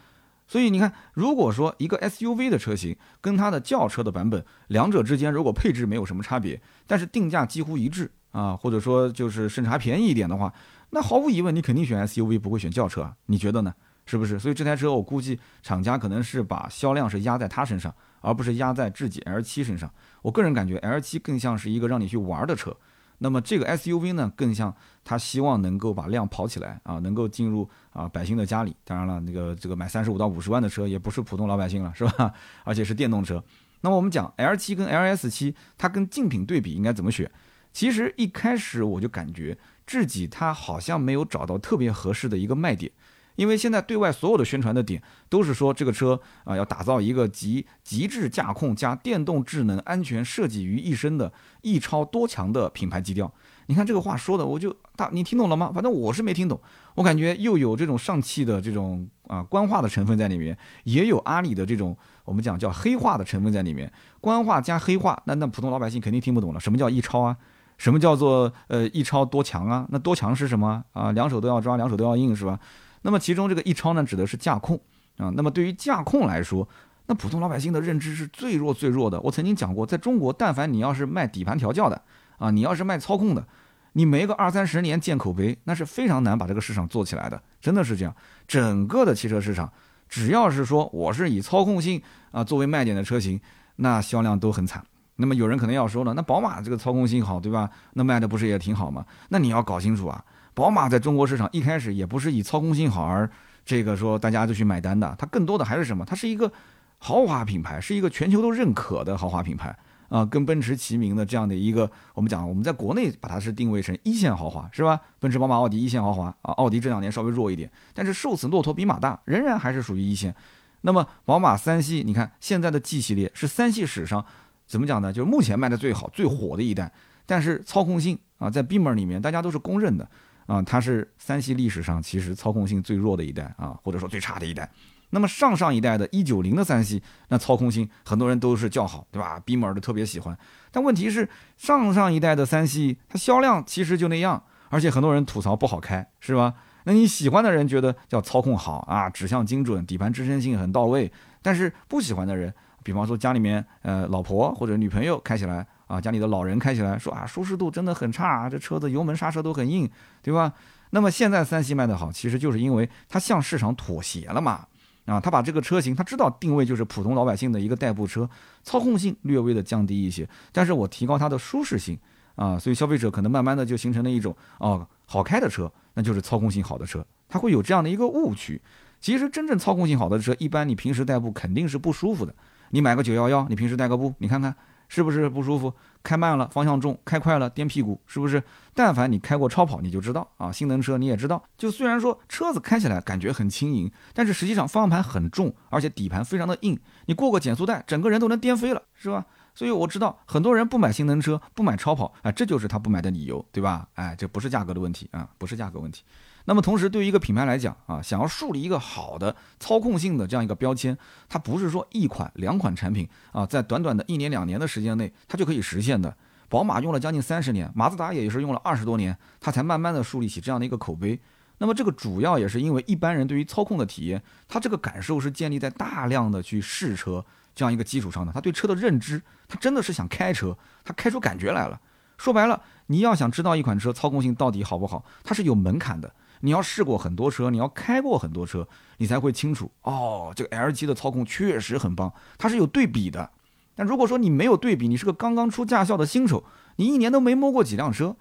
所以你看，如果说一个 SUV 的车型跟它的轿车的版本，两者之间如果配置没有什么差别，但是定价几乎一致啊，或者说就是甚至还便宜一点的话，那毫无疑问你肯定选 SUV 不会选轿车啊？你觉得呢？是不是？所以这台车我估计厂家可能是把销量是压在它身上，而不是压在智己 L7 身上。我个人感觉 L7 更像是一个让你去玩的车，那么这个 SUV 呢，更像它希望能够把量跑起来啊，能够进入啊百姓的家里。当然了，那个这个买三十五到五十万的车也不是普通老百姓了，是吧？而且是电动车。那么我们讲 L7 跟 LS7，它跟竞品对比应该怎么选？其实一开始我就感觉智己它好像没有找到特别合适的一个卖点。因为现在对外所有的宣传的点都是说这个车啊要打造一个集极致驾控加电动智能安全设计于一身的一超多强的品牌基调。你看这个话说的，我就大你听懂了吗？反正我是没听懂。我感觉又有这种上汽的这种啊官话的成分在里面，也有阿里的这种我们讲叫黑话的成分在里面。官话加黑话，那那普通老百姓肯定听不懂了。什么叫一超啊？什么叫做呃一超多强啊？那多强是什么啊？两手都要抓，两手都要硬是吧？那么其中这个一超呢，指的是驾控啊。那么对于驾控来说，那普通老百姓的认知是最弱最弱的。我曾经讲过，在中国，但凡你要是卖底盘调教的啊，你要是卖操控的，你没个二三十年建口碑，那是非常难把这个市场做起来的。真的是这样，整个的汽车市场，只要是说我是以操控性啊作为卖点的车型，那销量都很惨。那么有人可能要说了，那宝马这个操控性好，对吧？那卖的不是也挺好吗？那你要搞清楚啊。宝马在中国市场一开始也不是以操控性好而这个说大家就去买单的，它更多的还是什么？它是一个豪华品牌，是一个全球都认可的豪华品牌啊，跟奔驰齐名的这样的一个，我们讲我们在国内把它是定位成一线豪华，是吧？奔驰、宝马、奥迪一线豪华啊，奥迪这两年稍微弱一点，但是瘦死骆驼比马大，仍然还是属于一线。那么宝马三系，你看现在的 G 系列是三系史上怎么讲呢？就是目前卖的最好、最火的一代，但是操控性啊，在 B 门里面大家都是公认的。啊，它是三系历史上其实操控性最弱的一代啊，或者说最差的一代。那么上上一代的一九零的三系，那操控性很多人都是叫好，对吧？比摩尔的特别喜欢。但问题是，上上一代的三系它销量其实就那样，而且很多人吐槽不好开，是吧？那你喜欢的人觉得叫操控好啊，指向精准，底盘支撑性很到位。但是不喜欢的人，比方说家里面呃老婆或者女朋友开起来啊，家里的老人开起来说啊，舒适度真的很差，这车子油门刹车都很硬，对吧？那么现在三系卖得好，其实就是因为它向市场妥协了嘛。啊，他把这个车型，他知道定位就是普通老百姓的一个代步车，操控性略微的降低一些，但是我提高它的舒适性啊，所以消费者可能慢慢的就形成了一种哦，好开的车，那就是操控性好的车，他会有这样的一个误区。其实真正操控性好的车，一般你平时代步肯定是不舒服的。你买个九幺幺，你平时代个步，你看看是不是不舒服？开慢了，方向重；开快了，颠屁股，是不是？但凡你开过超跑，你就知道啊。性能车你也知道，就虽然说车子开起来感觉很轻盈，但是实际上方向盘很重，而且底盘非常的硬。你过个减速带，整个人都能颠飞了，是吧？所以我知道很多人不买性能车，不买超跑，哎，这就是他不买的理由，对吧？哎，这不是价格的问题啊，不是价格问题。那么同时，对于一个品牌来讲啊，想要树立一个好的操控性的这样一个标签，它不是说一款两款产品啊，在短短的一年两年的时间内，它就可以实现的。宝马用了将近三十年，马自达也是用了二十多年，它才慢慢的树立起这样的一个口碑。那么这个主要也是因为一般人对于操控的体验，他这个感受是建立在大量的去试车这样一个基础上的。他对车的认知，他真的是想开车，他开出感觉来了。说白了，你要想知道一款车操控性到底好不好，它是有门槛的。你要试过很多车，你要开过很多车，你才会清楚哦。这个 L 七的操控确实很棒，它是有对比的。但如果说你没有对比，你是个刚刚出驾校的新手，你一年都没摸过几辆车，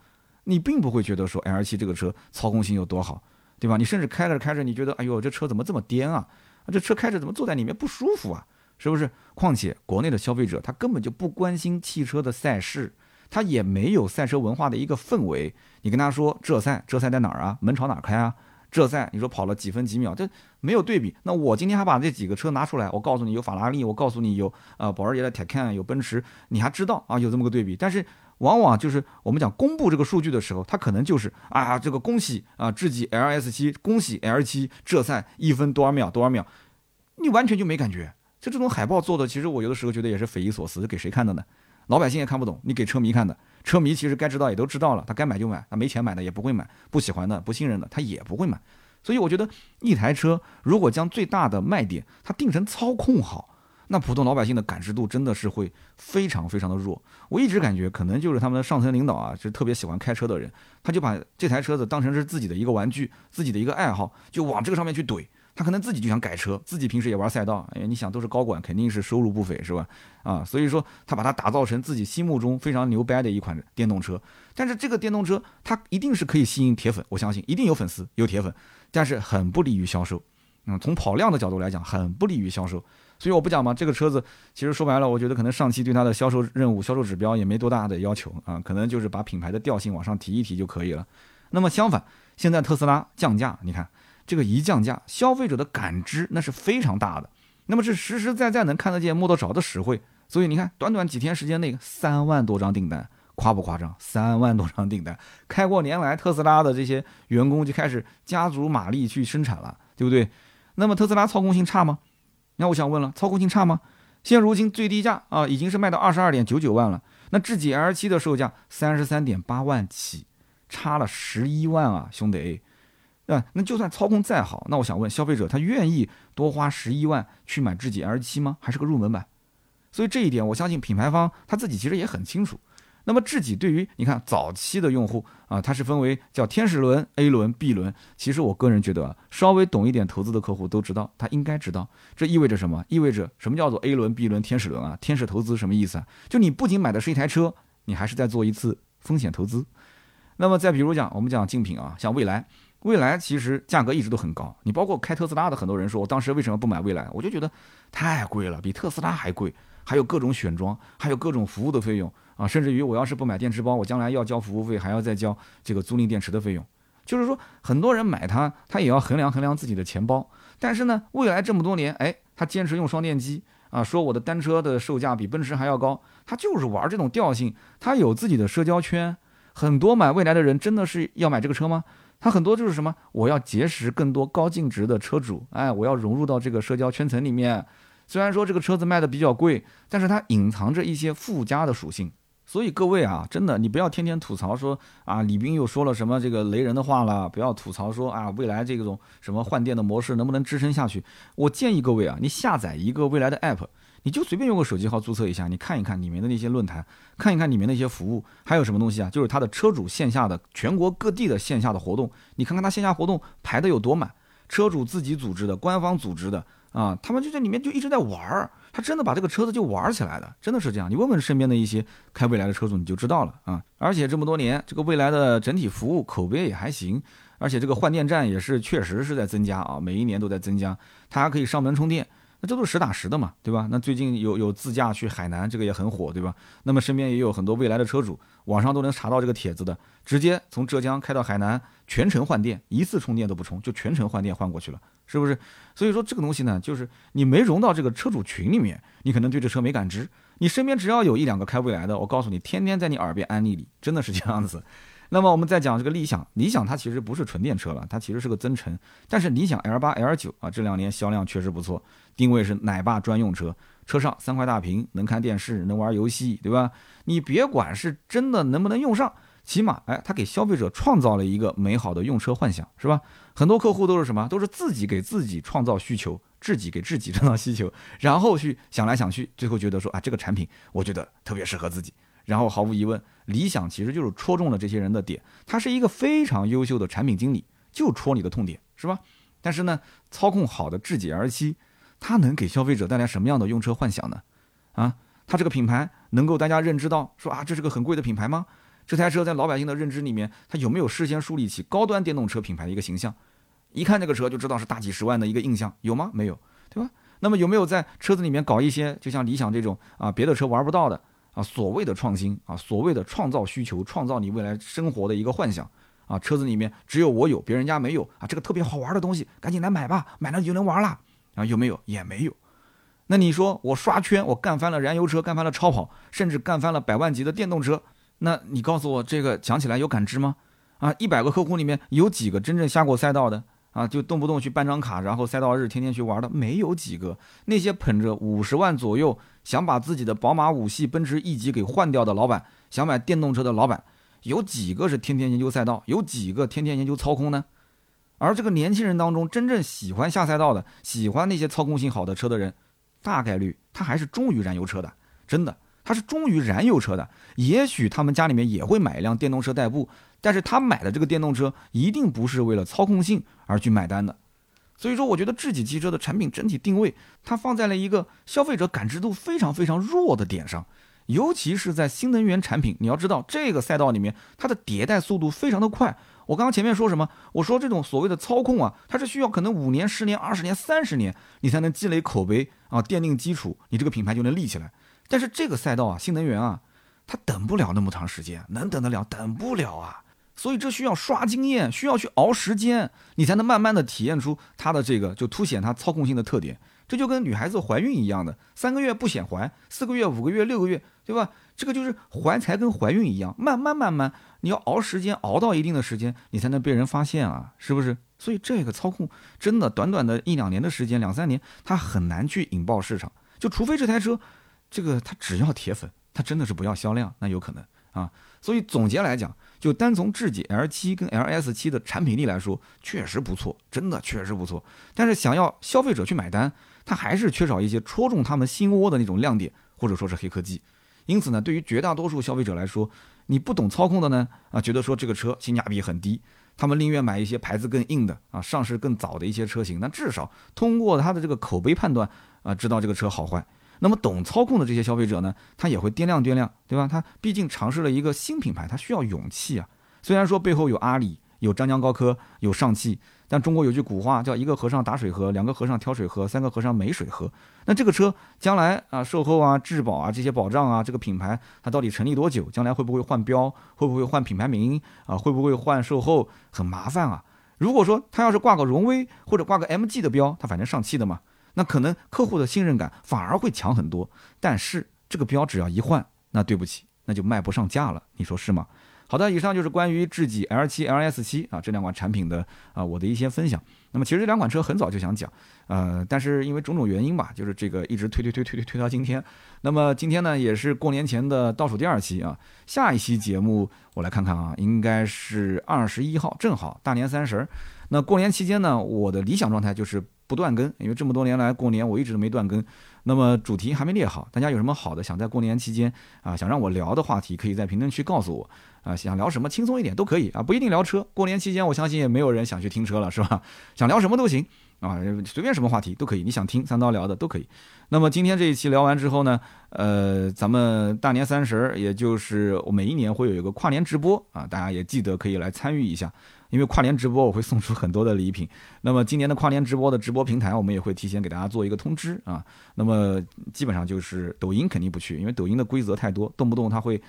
你并不会觉得说 L 七这个车操控性有多好，对吧？你甚至开着开着，你觉得哎呦这车怎么这么颠啊？这车开着怎么坐在里面不舒服啊？是不是？况且国内的消费者他根本就不关心汽车的赛事。他也没有赛车文化的一个氛围，你跟他说浙赛浙赛在哪儿啊？门朝哪开啊？浙赛你说跑了几分几秒，这没有对比。那我今天还把这几个车拿出来，我告诉你有法拉利，我告诉你有呃保时捷的 Taycan，有奔驰，你还知道啊有这么个对比。但是往往就是我们讲公布这个数据的时候，他可能就是啊这个恭喜啊智己 LS 七，恭喜 L 七浙赛一分多少秒多少秒，你完全就没感觉。就这种海报做的，其实我有的时候觉得也是匪夷所思，给谁看的呢？老百姓也看不懂，你给车迷看的，车迷其实该知道也都知道了，他该买就买，他没钱买的也不会买，不喜欢的、不信任的他也不会买。所以我觉得一台车如果将最大的卖点它定成操控好，那普通老百姓的感知度真的是会非常非常的弱。我一直感觉可能就是他们的上层领导啊，是特别喜欢开车的人，他就把这台车子当成是自己的一个玩具，自己的一个爱好，就往这个上面去怼。他可能自己就想改车，自己平时也玩赛道，哎，你想都是高管，肯定是收入不菲，是吧？啊，所以说他把它打造成自己心目中非常牛掰的一款电动车。但是这个电动车它一定是可以吸引铁粉，我相信一定有粉丝有铁粉，但是很不利于销售。嗯，从跑量的角度来讲，很不利于销售。所以我不讲嘛，这个车子其实说白了，我觉得可能上汽对它的销售任务、销售指标也没多大的要求啊，可能就是把品牌的调性往上提一提就可以了。那么相反，现在特斯拉降价，你看。这个一降价，消费者的感知那是非常大的，那么是实实在在能看得见、摸得着的实惠。所以你看，短短几天时间内，三万多张订单，夸不夸张？三万多张订单，开过年来，特斯拉的这些员工就开始加足马力去生产了，对不对？那么特斯拉操控性差吗？那我想问了，操控性差吗？现如今最低价啊，已经是卖到二十二点九九万了。那智己 L 七的售价三十三点八万起，差了十一万啊，兄弟！啊，那就算操控再好，那我想问消费者，他愿意多花十一万去买智己 L 七吗？还是个入门版？所以这一点，我相信品牌方他自己其实也很清楚。那么智己对于你看早期的用户啊，它是分为叫天使轮、A 轮、B 轮。其实我个人觉得，稍微懂一点投资的客户都知道，他应该知道这意味着什么？意味着什么叫做 A 轮、B 轮、天使轮啊？天使投资什么意思啊？就你不仅买的是一台车，你还是在做一次风险投资。那么再比如讲，我们讲竞品啊，像蔚来。蔚来其实价格一直都很高，你包括开特斯拉的很多人说，我当时为什么不买蔚来？我就觉得太贵了，比特斯拉还贵，还有各种选装，还有各种服务的费用啊，甚至于我要是不买电池包，我将来要交服务费，还要再交这个租赁电池的费用。就是说，很多人买它，他也要衡量衡量自己的钱包。但是呢，蔚来这么多年，哎，他坚持用双电机啊，说我的单车的售价比奔驰还要高，他就是玩这种调性，他有自己的社交圈。很多买未来的人真的是要买这个车吗？他很多就是什么，我要结识更多高净值的车主，哎，我要融入到这个社交圈层里面。虽然说这个车子卖的比较贵，但是它隐藏着一些附加的属性。所以各位啊，真的，你不要天天吐槽说啊，李斌又说了什么这个雷人的话了，不要吐槽说啊，未来这种什么换电的模式能不能支撑下去？我建议各位啊，你下载一个未来的 app，你就随便用个手机号注册一下，你看一看里面的那些论坛，看一看里面那些服务，还有什么东西啊？就是它的车主线下的全国各地的线下的活动，你看看它线下活动排的有多满，车主自己组织的、官方组织的啊，他们就在里面就一直在玩儿，他真的把这个车子就玩起来了，真的是这样。你问问身边的一些开未来的车主，你就知道了啊。而且这么多年，这个未来的整体服务口碑也还行。而且这个换电站也是确实是在增加啊，每一年都在增加，它还可以上门充电，这都是实打实的嘛，对吧？那最近有有自驾去海南，这个也很火，对吧？那么身边也有很多未来的车主，网上都能查到这个帖子的，直接从浙江开到海南，全程换电，一次充电都不充，就全程换电换过去了，是不是？所以说这个东西呢，就是你没融到这个车主群里面，你可能对这车没感知，你身边只要有一两个开未来的，我告诉你，天天在你耳边安利你，真的是这样子。那么我们再讲这个理想，理想它其实不是纯电车了，它其实是个增程。但是理想 L 八、L 九啊，这两年销量确实不错，定位是奶爸专用车，车上三块大屏，能看电视，能玩游戏，对吧？你别管是真的能不能用上，起码哎，它给消费者创造了一个美好的用车幻想，是吧？很多客户都是什么？都是自己给自己创造需求，自己给自己创造需求，然后去想来想去，最后觉得说啊，这个产品我觉得特别适合自己。然后毫无疑问，理想其实就是戳中了这些人的点，他是一个非常优秀的产品经理，就戳你的痛点，是吧？但是呢，操控好的智己 L7，它能给消费者带来什么样的用车幻想呢？啊，它这个品牌能够大家认知到说啊，这是个很贵的品牌吗？这台车在老百姓的认知里面，它有没有事先树立起高端电动车品牌的一个形象？一看这个车就知道是大几十万的一个印象，有吗？没有，对吧？那么有没有在车子里面搞一些就像理想这种啊别的车玩不到的？啊，所谓的创新啊，所谓的创造需求，创造你未来生活的一个幻想啊，车子里面只有我有，别人家没有啊，这个特别好玩的东西，赶紧来买吧，买了你就能玩了啊，有没有？也没有。那你说我刷圈，我干翻了燃油车，干翻了超跑，甚至干翻了百万级的电动车，那你告诉我这个讲起来有感知吗？啊，一百个客户里面有几个真正下过赛道的？啊，就动不动去办张卡，然后赛道日天天去玩的没有几个。那些捧着五十万左右想把自己的宝马五系、奔驰 E 级给换掉的老板，想买电动车的老板，有几个是天天研究赛道？有几个天天研究操控呢？而这个年轻人当中，真正喜欢下赛道的，喜欢那些操控性好的车的人，大概率他还是忠于燃油车的，真的，他是忠于燃油车的。也许他们家里面也会买一辆电动车代步。但是他买的这个电动车一定不是为了操控性而去买单的，所以说我觉得智己汽车的产品整体定位，它放在了一个消费者感知度非常非常弱的点上，尤其是在新能源产品，你要知道这个赛道里面它的迭代速度非常的快。我刚刚前面说什么？我说这种所谓的操控啊，它是需要可能五年、十年、二十年、三十年，你才能积累口碑啊，奠定基础，你这个品牌就能立起来。但是这个赛道啊，新能源啊，它等不了那么长时间，能等得了？等不了啊。所以这需要刷经验，需要去熬时间，你才能慢慢的体验出它的这个，就凸显它操控性的特点。这就跟女孩子怀孕一样的，三个月不显怀，四个月、五个月、六个月，对吧？这个就是怀才跟怀孕一样，慢慢慢慢，你要熬时间，熬到一定的时间，你才能被人发现啊，是不是？所以这个操控真的短短的一两年的时间，两三年，它很难去引爆市场。就除非这台车，这个它只要铁粉，它真的是不要销量，那有可能啊。所以总结来讲。就单从智己 L7 跟 LS7 的产品力来说，确实不错，真的确实不错。但是想要消费者去买单，它还是缺少一些戳中他们心窝的那种亮点，或者说是黑科技。因此呢，对于绝大多数消费者来说，你不懂操控的呢，啊，觉得说这个车性价比很低，他们宁愿买一些牌子更硬的啊，上市更早的一些车型，那至少通过它的这个口碑判断啊，知道这个车好坏。那么懂操控的这些消费者呢，他也会掂量掂量，对吧？他毕竟尝试了一个新品牌，他需要勇气啊。虽然说背后有阿里、有张江高科、有上汽，但中国有句古话叫“一个和尚打水喝，两个和尚挑水喝，三个和尚没水喝”。那这个车将来啊，售后啊、质保啊这些保障啊，这个品牌它到底成立多久？将来会不会换标？会不会换品牌名啊？会不会换售后？很麻烦啊。如果说他要是挂个荣威或者挂个 MG 的标，他反正上汽的嘛。那可能客户的信任感反而会强很多，但是这个标只要一换，那对不起，那就卖不上价了，你说是吗？好的，以上就是关于智己 L 七、L S 七啊这两款产品的啊我的一些分享。那么其实这两款车很早就想讲，呃，但是因为种种原因吧，就是这个一直推推推推推推到今天。那么今天呢也是过年前的倒数第二期啊，下一期节目我来看看啊，应该是二十一号，正好大年三十。那过年期间呢，我的理想状态就是。不断更，因为这么多年来过年我一直都没断更。那么主题还没列好，大家有什么好的想在过年期间啊想让我聊的话题，可以在评论区告诉我啊。想聊什么轻松一点都可以啊，不一定聊车。过年期间我相信也没有人想去听车了，是吧？想聊什么都行啊，随便什么话题都可以，你想听三刀聊的都可以。那么今天这一期聊完之后呢，呃，咱们大年三十，也就是我每一年会有一个跨年直播啊，大家也记得可以来参与一下。因为跨年直播我会送出很多的礼品，那么今年的跨年直播的直播平台我们也会提前给大家做一个通知啊。那么基本上就是抖音肯定不去，因为抖音的规则太多，动不动它会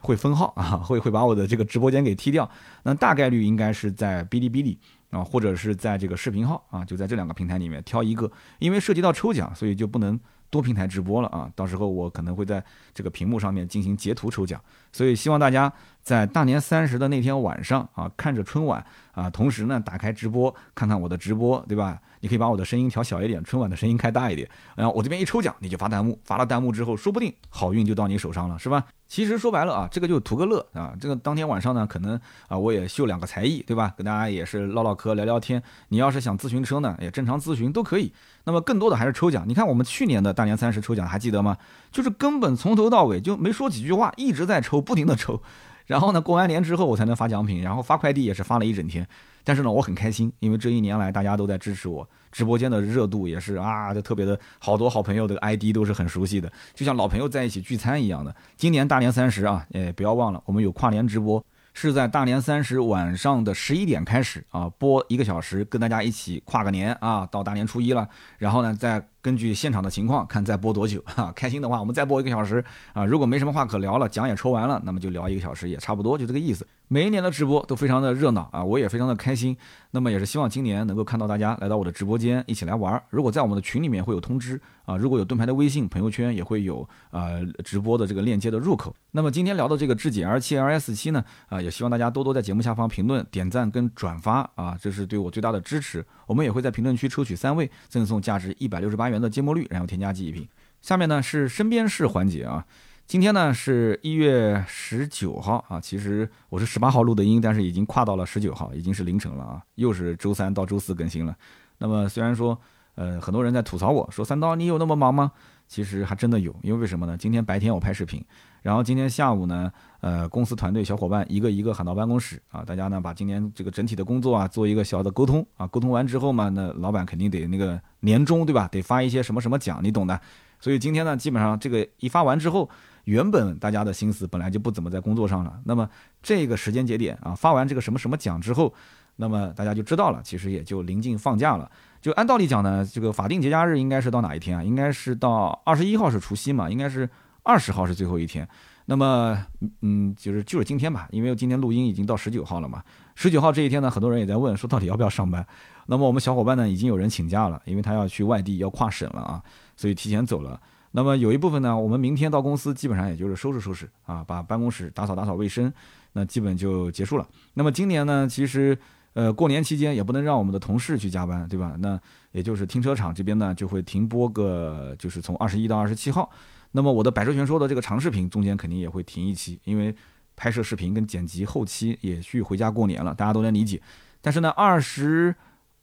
会封号啊，会会把我的这个直播间给踢掉。那大概率应该是在哔哩哔哩啊，或者是在这个视频号啊，就在这两个平台里面挑一个，因为涉及到抽奖，所以就不能。多平台直播了啊！到时候我可能会在这个屏幕上面进行截图抽奖，所以希望大家在大年三十的那天晚上啊，看着春晚啊，同时呢打开直播看看我的直播，对吧？你可以把我的声音调小一点，春晚的声音开大一点，然后我这边一抽奖，你就发弹幕，发了弹幕之后，说不定好运就到你手上了，是吧？其实说白了啊，这个就图个乐啊。这个当天晚上呢，可能啊我也秀两个才艺，对吧？跟大家也是唠唠嗑、聊聊天。你要是想咨询车呢，也正常咨询都可以。那么更多的还是抽奖。你看我们去年的大年三十抽奖还记得吗？就是根本从头到尾就没说几句话，一直在抽，不停的抽。然后呢，过完年之后我才能发奖品，然后发快递也是发了一整天。但是呢，我很开心，因为这一年来大家都在支持我，直播间的热度也是啊，就特别的好多好朋友的 ID 都是很熟悉的，就像老朋友在一起聚餐一样的。今年大年三十啊，哎，不要忘了，我们有跨年直播，是在大年三十晚上的十一点开始啊，播一个小时，跟大家一起跨个年啊，到大年初一了，然后呢再。根据现场的情况看再播多久哈，开心的话我们再播一个小时啊，如果没什么话可聊了，奖也抽完了，那么就聊一个小时也差不多，就这个意思。每一年的直播都非常的热闹啊，我也非常的开心。那么也是希望今年能够看到大家来到我的直播间一起来玩。如果在我们的群里面会有通知啊，如果有盾牌的微信朋友圈也会有呃直播的这个链接的入口。那么今天聊的这个智己 L7 LS7 呢啊，也希望大家多多在节目下方评论、点赞跟转发啊，这是对我最大的支持。我们也会在评论区抽取三位，赠送价值一百六十八元。的芥末绿，然后添加剂一瓶。下面呢是身边事环节啊。今天呢是一月十九号啊，其实我是十八号录的音，但是已经跨到了十九号，已经是凌晨了啊，又是周三到周四更新了。那么虽然说，呃，很多人在吐槽我说三刀你有那么忙吗？其实还真的有，因为为什么呢？今天白天我拍视频，然后今天下午呢，呃，公司团队小伙伴一个一个喊到办公室啊，大家呢把今年这个整体的工作啊做一个小的沟通啊，沟通完之后嘛，那老板肯定得那个年终对吧？得发一些什么什么奖，你懂的。所以今天呢，基本上这个一发完之后，原本大家的心思本来就不怎么在工作上了，那么这个时间节点啊，发完这个什么什么奖之后，那么大家就知道了，其实也就临近放假了。就按道理讲呢，这个法定节假日应该是到哪一天啊？应该是到二十一号是除夕嘛，应该是二十号是最后一天。那么，嗯，就是就是今天吧，因为今天录音已经到十九号了嘛。十九号这一天呢，很多人也在问说到底要不要上班。那么我们小伙伴呢，已经有人请假了，因为他要去外地要跨省了啊，所以提前走了。那么有一部分呢，我们明天到公司基本上也就是收拾收拾啊，把办公室打扫打扫卫生，那基本就结束了。那么今年呢，其实。呃，过年期间也不能让我们的同事去加班，对吧？那也就是停车场这边呢，就会停播个，就是从二十一到二十七号。那么我的百车全说的这个长视频中间肯定也会停一期，因为拍摄视频跟剪辑后期也去回家过年了，大家都能理解。但是呢，二十。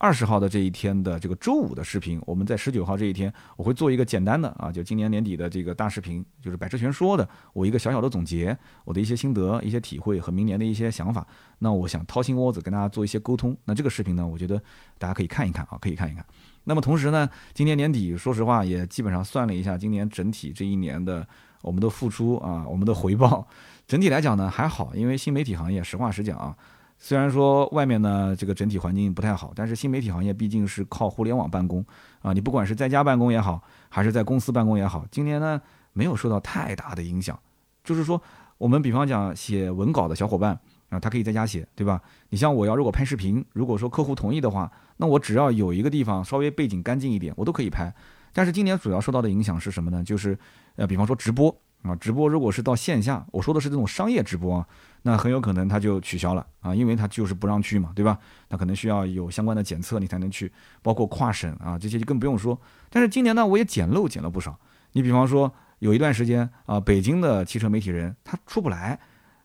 二十号的这一天的这个周五的视频，我们在十九号这一天，我会做一个简单的啊，就今年年底的这个大视频，就是百车全说的，我一个小小的总结，我的一些心得、一些体会和明年的一些想法。那我想掏心窝子跟大家做一些沟通。那这个视频呢，我觉得大家可以看一看啊，可以看一看。那么同时呢，今年年底，说实话也基本上算了一下，今年整体这一年的我们的付出啊，我们的回报，整体来讲呢还好，因为新媒体行业，实话实讲啊。虽然说外面呢这个整体环境不太好，但是新媒体行业毕竟是靠互联网办公啊，你不管是在家办公也好，还是在公司办公也好，今年呢没有受到太大的影响。就是说，我们比方讲写文稿的小伙伴啊，他可以在家写，对吧？你像我要如果拍视频，如果说客户同意的话，那我只要有一个地方稍微背景干净一点，我都可以拍。但是今年主要受到的影响是什么呢？就是呃，比方说直播。啊，直播如果是到线下，我说的是这种商业直播啊，那很有可能他就取消了啊，因为他就是不让去嘛，对吧？他可能需要有相关的检测你才能去，包括跨省啊这些就更不用说。但是今年呢，我也捡漏捡了不少。你比方说有一段时间啊，北京的汽车媒体人他出不来，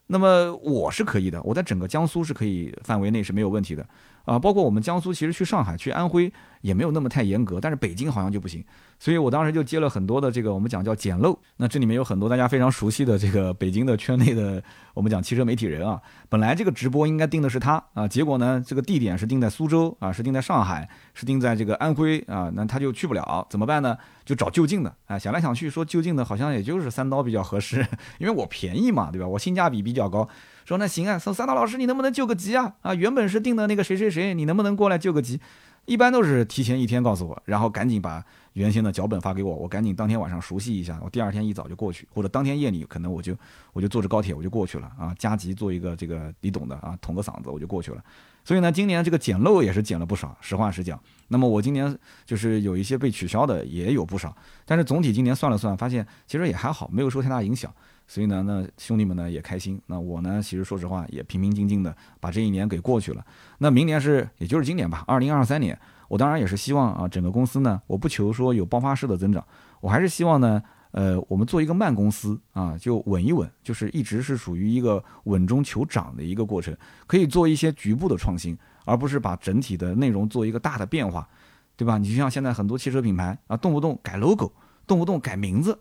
那么我是可以的，我在整个江苏是可以范围内是没有问题的啊，包括我们江苏其实去上海、去安徽也没有那么太严格，但是北京好像就不行。所以我当时就接了很多的这个我们讲叫捡漏，那这里面有很多大家非常熟悉的这个北京的圈内的我们讲汽车媒体人啊，本来这个直播应该定的是他啊，结果呢这个地点是定在苏州啊，是定在上海，是定在这个安徽啊，那他就去不了，怎么办呢？就找就近的，啊，想来想去说就近的好像也就是三刀比较合适，因为我便宜嘛，对吧？我性价比比较高，说那行啊，说三刀老师你能不能救个急啊？啊，原本是定的那个谁谁谁，你能不能过来救个急？一般都是提前一天告诉我，然后赶紧把。原先的脚本发给我，我赶紧当天晚上熟悉一下，我第二天一早就过去，或者当天夜里可能我就我就坐着高铁我就过去了啊，加急做一个这个你懂的啊，捅个嗓子我就过去了。所以呢，今年这个捡漏也是捡了不少，实话实讲。那么我今年就是有一些被取消的也有不少，但是总体今年算了算，发现其实也还好，没有受太大影响。所以呢，那兄弟们呢也开心，那我呢其实说实话也平平静静的把这一年给过去了。那明年是也就是今年吧，二零二三年。我当然也是希望啊，整个公司呢，我不求说有爆发式的增长，我还是希望呢，呃，我们做一个慢公司啊，就稳一稳，就是一直是属于一个稳中求涨的一个过程，可以做一些局部的创新，而不是把整体的内容做一个大的变化，对吧？你就像现在很多汽车品牌啊，动不动改 logo，动不动改名字，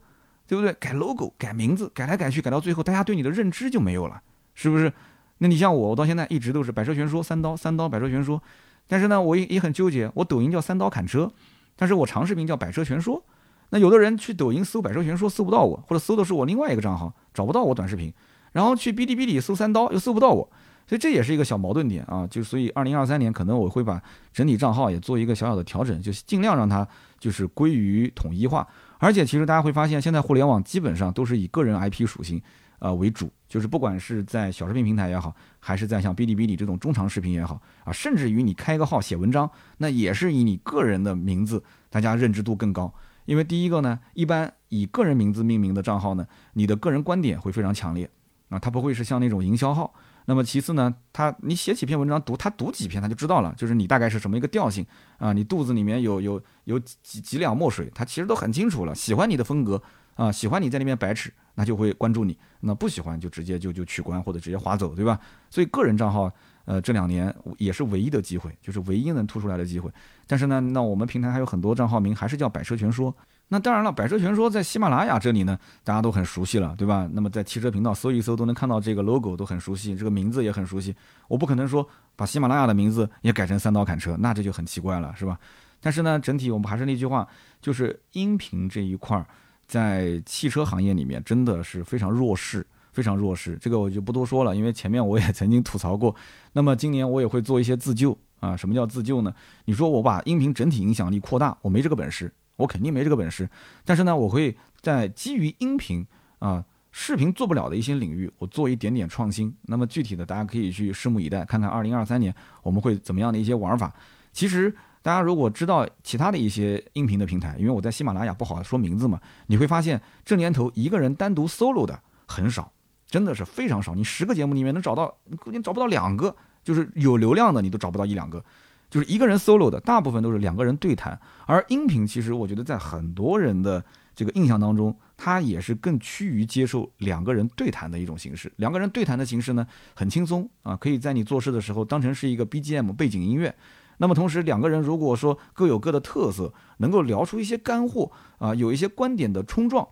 对不对？改 logo，改名字，改来改去，改到最后，大家对你的认知就没有了，是不是？那你像我，我到现在一直都是百车全说三刀，三刀百车全说。但是呢，我也也很纠结。我抖音叫三刀砍车，但是我长视频叫百车全说。那有的人去抖音搜百车全说搜不到我，或者搜的是我另外一个账号，找不到我短视频。然后去哔哩哔哩搜三刀又搜不到我，所以这也是一个小矛盾点啊。就所以二零二三年可能我会把整体账号也做一个小小的调整，就尽量让它就是归于统一化。而且其实大家会发现，现在互联网基本上都是以个人 IP 属性。呃，为主就是不管是在小视频平台也好，还是在像哔哩哔哩这种中长视频也好啊，甚至于你开个号写文章，那也是以你个人的名字，大家认知度更高。因为第一个呢，一般以个人名字命名的账号呢，你的个人观点会非常强烈啊，它不会是像那种营销号。那么其次呢，他你写几篇文章读，他读几篇他就知道了，就是你大概是什么一个调性啊，你肚子里面有有有几几两墨水，他其实都很清楚了，喜欢你的风格。啊，喜欢你在那边白痴，那就会关注你；那不喜欢就直接就就取关或者直接划走，对吧？所以个人账号，呃，这两年也是唯一的机会，就是唯一能突出来的机会。但是呢，那我们平台还有很多账号名还是叫百车全说。那当然了，百车全说在喜马拉雅这里呢，大家都很熟悉了，对吧？那么在汽车频道搜一搜都能看到这个 logo，都很熟悉，这个名字也很熟悉。我不可能说把喜马拉雅的名字也改成三刀砍车，那这就很奇怪了，是吧？但是呢，整体我们还是那句话，就是音频这一块儿。在汽车行业里面，真的是非常弱势，非常弱势。这个我就不多说了，因为前面我也曾经吐槽过。那么今年我也会做一些自救啊。什么叫自救呢？你说我把音频整体影响力扩大，我没这个本事，我肯定没这个本事。但是呢，我会在基于音频啊、视频做不了的一些领域，我做一点点创新。那么具体的，大家可以去拭目以待，看看二零二三年我们会怎么样的一些玩法。其实。大家如果知道其他的一些音频的平台，因为我在喜马拉雅不好说名字嘛，你会发现这年头一个人单独 solo 的很少，真的是非常少。你十个节目里面能找到，你找不到两个，就是有流量的你都找不到一两个，就是一个人 solo 的，大部分都是两个人对谈。而音频其实我觉得在很多人的这个印象当中，它也是更趋于接受两个人对谈的一种形式。两个人对谈的形式呢，很轻松啊，可以在你做事的时候当成是一个 BGM 背景音乐。那么同时，两个人如果说各有各的特色，能够聊出一些干货啊，有一些观点的冲撞，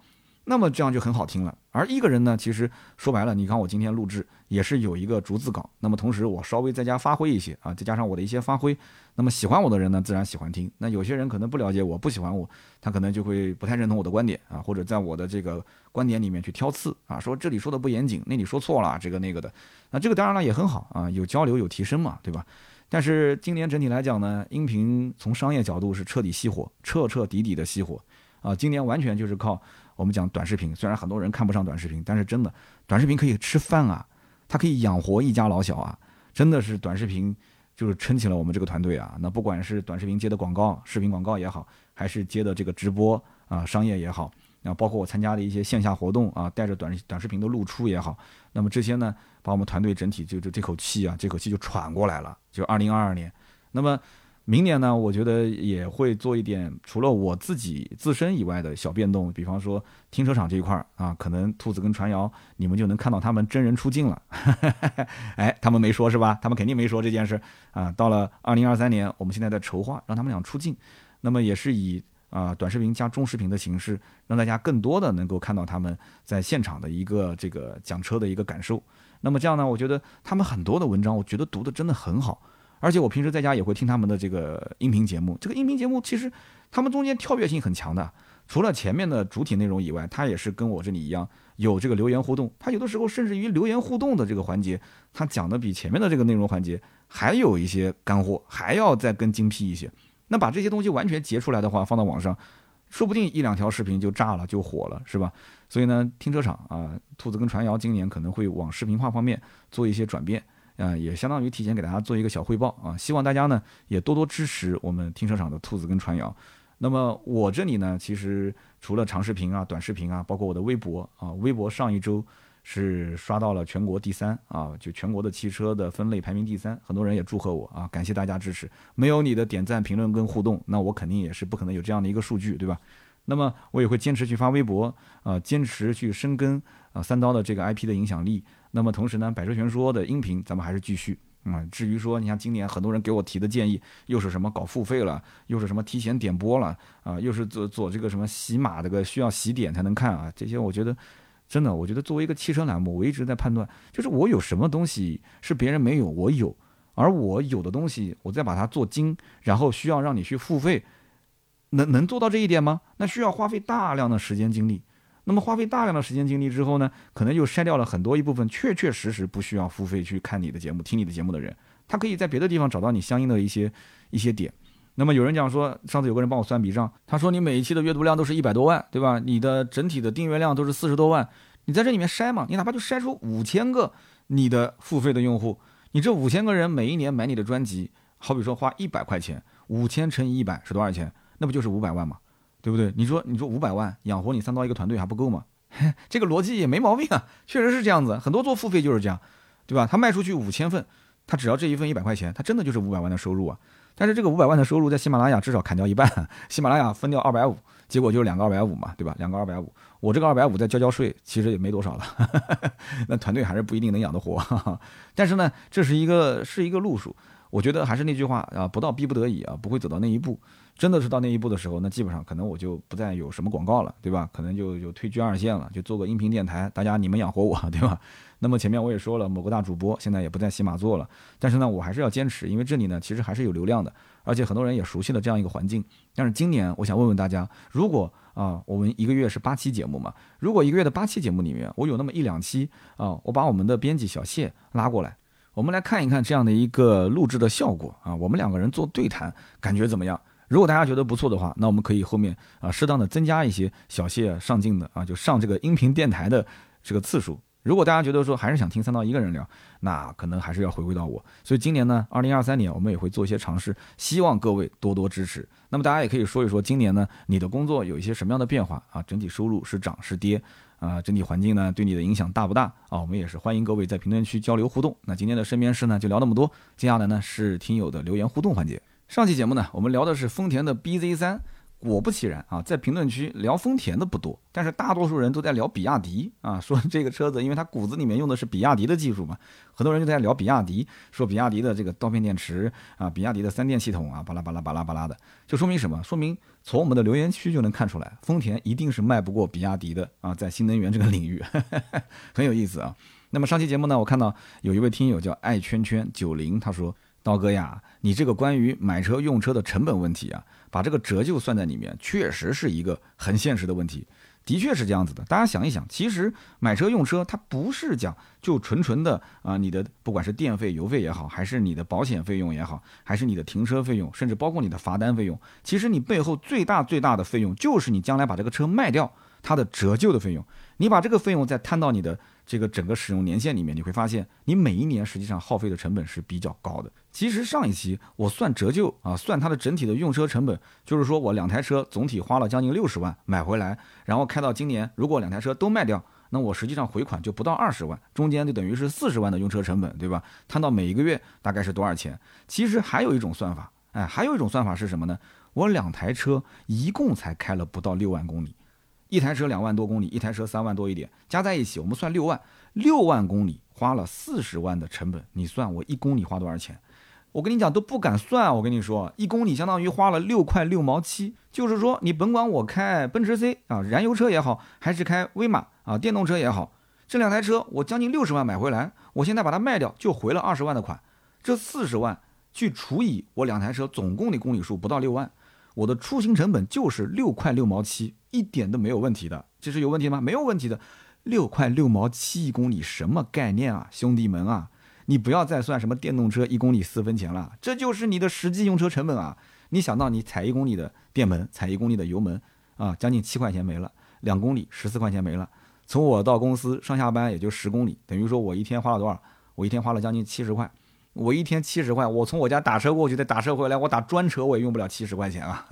那么这样就很好听了。而一个人呢，其实说白了，你看我今天录制也是有一个逐字稿，那么同时我稍微在家发挥一些啊，再加上我的一些发挥，那么喜欢我的人呢，自然喜欢听。那有些人可能不了解我，不喜欢我，他可能就会不太认同我的观点啊，或者在我的这个观点里面去挑刺啊，说这里说的不严谨，那里说错了，这个那个的。那这个当然了也很好啊，有交流有提升嘛，对吧？但是今年整体来讲呢，音频从商业角度是彻底熄火，彻彻底底的熄火啊！今年完全就是靠我们讲短视频，虽然很多人看不上短视频，但是真的短视频可以吃饭啊，它可以养活一家老小啊！真的是短视频就是撑起了我们这个团队啊！那不管是短视频接的广告、视频广告也好，还是接的这个直播啊、商业也好，啊，包括我参加的一些线下活动啊，带着短短视频的露出也好，那么这些呢？把我们团队整体就就这口气啊，这口气就喘过来了。就二零二二年，那么明年呢，我觉得也会做一点除了我自己自身以外的小变动，比方说停车场这一块儿啊，可能兔子跟传谣，你们就能看到他们真人出镜了。哎，他们没说是吧？他们肯定没说这件事啊。到了二零二三年，我们现在在筹划让他们俩出镜，那么也是以啊短视频加中视频的形式，让大家更多的能够看到他们在现场的一个这个讲车的一个感受。那么这样呢，我觉得他们很多的文章，我觉得读的真的很好。而且我平时在家也会听他们的这个音频节目，这个音频节目其实他们中间跳跃性很强的，除了前面的主体内容以外，他也是跟我这里一样有这个留言互动，他有的时候甚至于留言互动的这个环节，他讲的比前面的这个内容环节还有一些干货，还要再更精辟一些。那把这些东西完全截出来的话，放到网上，说不定一两条视频就炸了，就火了，是吧？所以呢，停车场啊，兔子跟传谣今年可能会往视频化方面做一些转变。啊，也相当于提前给大家做一个小汇报啊，希望大家呢也多多支持我们停车场的兔子跟传谣。那么我这里呢，其实除了长视频啊、短视频啊，包括我的微博啊，微博上一周是刷到了全国第三啊，就全国的汽车的分类排名第三，很多人也祝贺我啊，感谢大家支持。没有你的点赞、评论跟互动，那我肯定也是不可能有这样的一个数据，对吧？那么我也会坚持去发微博啊，坚持去深耕啊三刀的这个 IP 的影响力。那么同时呢，百车全说的音频咱们还是继续啊。至于说，你像今年很多人给我提的建议，又是什么搞付费了，又是什么提前点播了啊，又是做做这个什么洗码这个需要洗点才能看啊，这些我觉得真的，我觉得作为一个汽车栏目，我一直在判断，就是我有什么东西是别人没有，我有，而我有的东西，我再把它做精，然后需要让你去付费，能能做到这一点吗？那需要花费大量的时间精力。那么花费大量的时间精力之后呢，可能又筛掉了很多一部分确确实实不需要付费去看你的节目、听你的节目的人，他可以在别的地方找到你相应的一些一些点。那么有人讲说，上次有个人帮我算笔账，他说你每一期的阅读量都是一百多万，对吧？你的整体的订阅量都是四十多万，你在这里面筛嘛，你哪怕就筛出五千个你的付费的用户，你这五千个人每一年买你的专辑，好比说花一百块钱，五千乘以一百是多少钱？那不就是五百万吗？对不对？你说，你说五百万养活你三刀一个团队还不够吗？这个逻辑也没毛病啊，确实是这样子。很多做付费就是这样，对吧？他卖出去五千份，他只要这一份一百块钱，他真的就是五百万的收入啊。但是这个五百万的收入在喜马拉雅至少砍掉一半，喜马拉雅分掉二百五，结果就是两个二百五嘛，对吧？两个二百五，我这个二百五再交交税，其实也没多少了。那团队还是不一定能养得活。但是呢，这是一个是一个路数。我觉得还是那句话啊，不到逼不得已啊，不会走到那一步。真的是到那一步的时候，那基本上可能我就不再有什么广告了，对吧？可能就就退居二线了，就做个音频电台，大家你们养活我，对吧？那么前面我也说了，某个大主播现在也不在喜马做了，但是呢，我还是要坚持，因为这里呢其实还是有流量的，而且很多人也熟悉了这样一个环境。但是今年我想问问大家，如果啊，我们一个月是八期节目嘛？如果一个月的八期节目里面，我有那么一两期啊，我把我们的编辑小谢拉过来，我们来看一看这样的一个录制的效果啊，我们两个人做对谈，感觉怎么样？如果大家觉得不错的话，那我们可以后面啊适当的增加一些小谢上镜的啊，就上这个音频电台的这个次数。如果大家觉得说还是想听三刀一个人聊，那可能还是要回归到我。所以今年呢，二零二三年我们也会做一些尝试，希望各位多多支持。那么大家也可以说一说，今年呢你的工作有一些什么样的变化啊？整体收入是涨是跌啊？整体环境呢对你的影响大不大啊？我们也是欢迎各位在评论区交流互动。那今天的身边事呢就聊那么多，接下来呢是听友的留言互动环节。上期节目呢，我们聊的是丰田的 BZ 三，果不其然啊，在评论区聊丰田的不多，但是大多数人都在聊比亚迪啊，说这个车子，因为它骨子里面用的是比亚迪的技术嘛，很多人就在聊比亚迪，说比亚迪的这个刀片电池啊，比亚迪的三电系统啊，巴拉巴拉巴拉巴拉的，就说明什么？说明从我们的留言区就能看出来，丰田一定是卖不过比亚迪的啊，在新能源这个领域，很有意思啊。那么上期节目呢，我看到有一位听友叫爱圈圈九零，他说。刀哥呀，你这个关于买车用车的成本问题啊，把这个折旧算在里面，确实是一个很现实的问题。的确是这样子的，大家想一想，其实买车用车它不是讲就纯纯的啊，你的不管是电费、油费也好，还是你的保险费用也好，还是你的停车费用，甚至包括你的罚单费用，其实你背后最大最大的费用就是你将来把这个车卖掉它的折旧的费用。你把这个费用再摊到你的这个整个使用年限里面，你会发现你每一年实际上耗费的成本是比较高的。其实上一期我算折旧啊，算它的整体的用车成本，就是说我两台车总体花了将近六十万买回来，然后开到今年，如果两台车都卖掉，那我实际上回款就不到二十万，中间就等于是四十万的用车成本，对吧？摊到每一个月大概是多少钱？其实还有一种算法，哎，还有一种算法是什么呢？我两台车一共才开了不到六万公里，一台车两万多公里，一台车三万多一点，加在一起我们算六万，六万公里花了四十万的成本，你算我一公里花多少钱？我跟你讲都不敢算，我跟你说，一公里相当于花了六块六毛七，就是说你甭管我开奔驰 C 啊，燃油车也好，还是开威马啊，电动车也好，这两台车我将近六十万买回来，我现在把它卖掉就回了二十万的款，这四十万去除以我两台车总共的公里数不到六万。我的出行成本就是六块六毛七，一点都没有问题的。这是有问题吗？没有问题的。六块六毛七一公里，什么概念啊，兄弟们啊！你不要再算什么电动车一公里四分钱了，这就是你的实际用车成本啊！你想到你踩一公里的电门，踩一公里的油门啊，将近七块钱没了，两公里十四块钱没了。从我到公司上下班也就十公里，等于说我一天花了多少？我一天花了将近七十块。我一天七十块，我从我家打车过去，再打车回来，我打专车我也用不了七十块钱啊。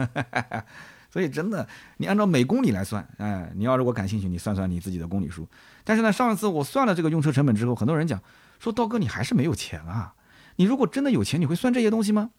所以真的，你按照每公里来算，哎，你要如果感兴趣，你算算你自己的公里数。但是呢，上一次我算了这个用车成本之后，很多人讲说，刀哥你还是没有钱啊。你如果真的有钱，你会算这些东西吗？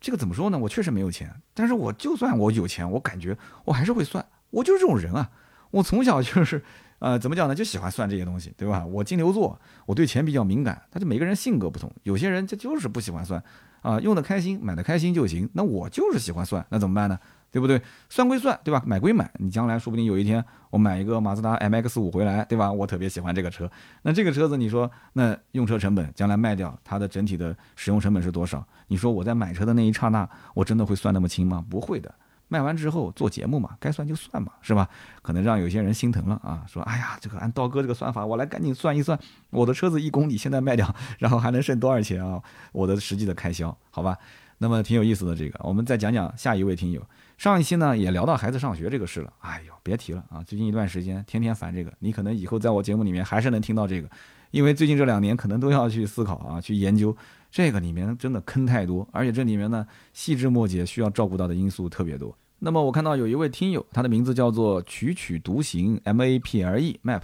这个怎么说呢？我确实没有钱，但是我就算我有钱，我感觉我还是会算，我就是这种人啊。我从小就是。呃，怎么讲呢？就喜欢算这些东西，对吧？我金牛座，我对钱比较敏感。但是每个人性格不同，有些人他就是不喜欢算，啊，用的开心，买的开心就行。那我就是喜欢算，那怎么办呢？对不对？算归算，对吧？买归买，你将来说不定有一天我买一个马自达 MX 五回来，对吧？我特别喜欢这个车，那这个车子你说，那用车成本将来卖掉，它的整体的使用成本是多少？你说我在买车的那一刹那，我真的会算那么清吗？不会的。卖完之后做节目嘛，该算就算嘛，是吧？可能让有些人心疼了啊，说哎呀，这个按刀哥这个算法，我来赶紧算一算，我的车子一公里现在卖掉，然后还能剩多少钱啊？我的实际的开销，好吧？那么挺有意思的这个，我们再讲讲下一位听友。上一期呢也聊到孩子上学这个事了，哎呦，别提了啊！最近一段时间天天烦这个，你可能以后在我节目里面还是能听到这个，因为最近这两年可能都要去思考啊，去研究。这个里面真的坑太多，而且这里面呢细枝末节，需要照顾到的因素特别多。那么我看到有一位听友，他的名字叫做曲曲独行 M A P L E Map，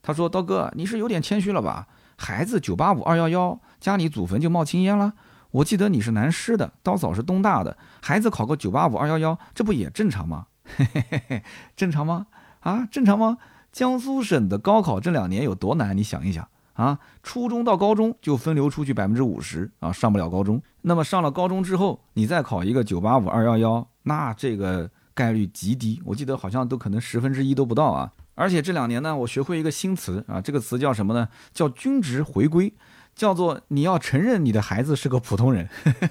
他说：“刀哥，你是有点谦虚了吧？孩子九八五二幺幺，家里祖坟就冒青烟了。我记得你是南师的，刀嫂是东大的，孩子考个九八五二幺幺，这不也正常吗？嘿嘿嘿嘿，正常吗？啊，正常吗？江苏省的高考这两年有多难？你想一想。”啊，初中到高中就分流出去百分之五十啊，上不了高中。那么上了高中之后，你再考一个九八五二幺幺，那这个概率极低，我记得好像都可能十分之一都不到啊。而且这两年呢，我学会一个新词啊，这个词叫什么呢？叫均值回归。叫做你要承认你的孩子是个普通人，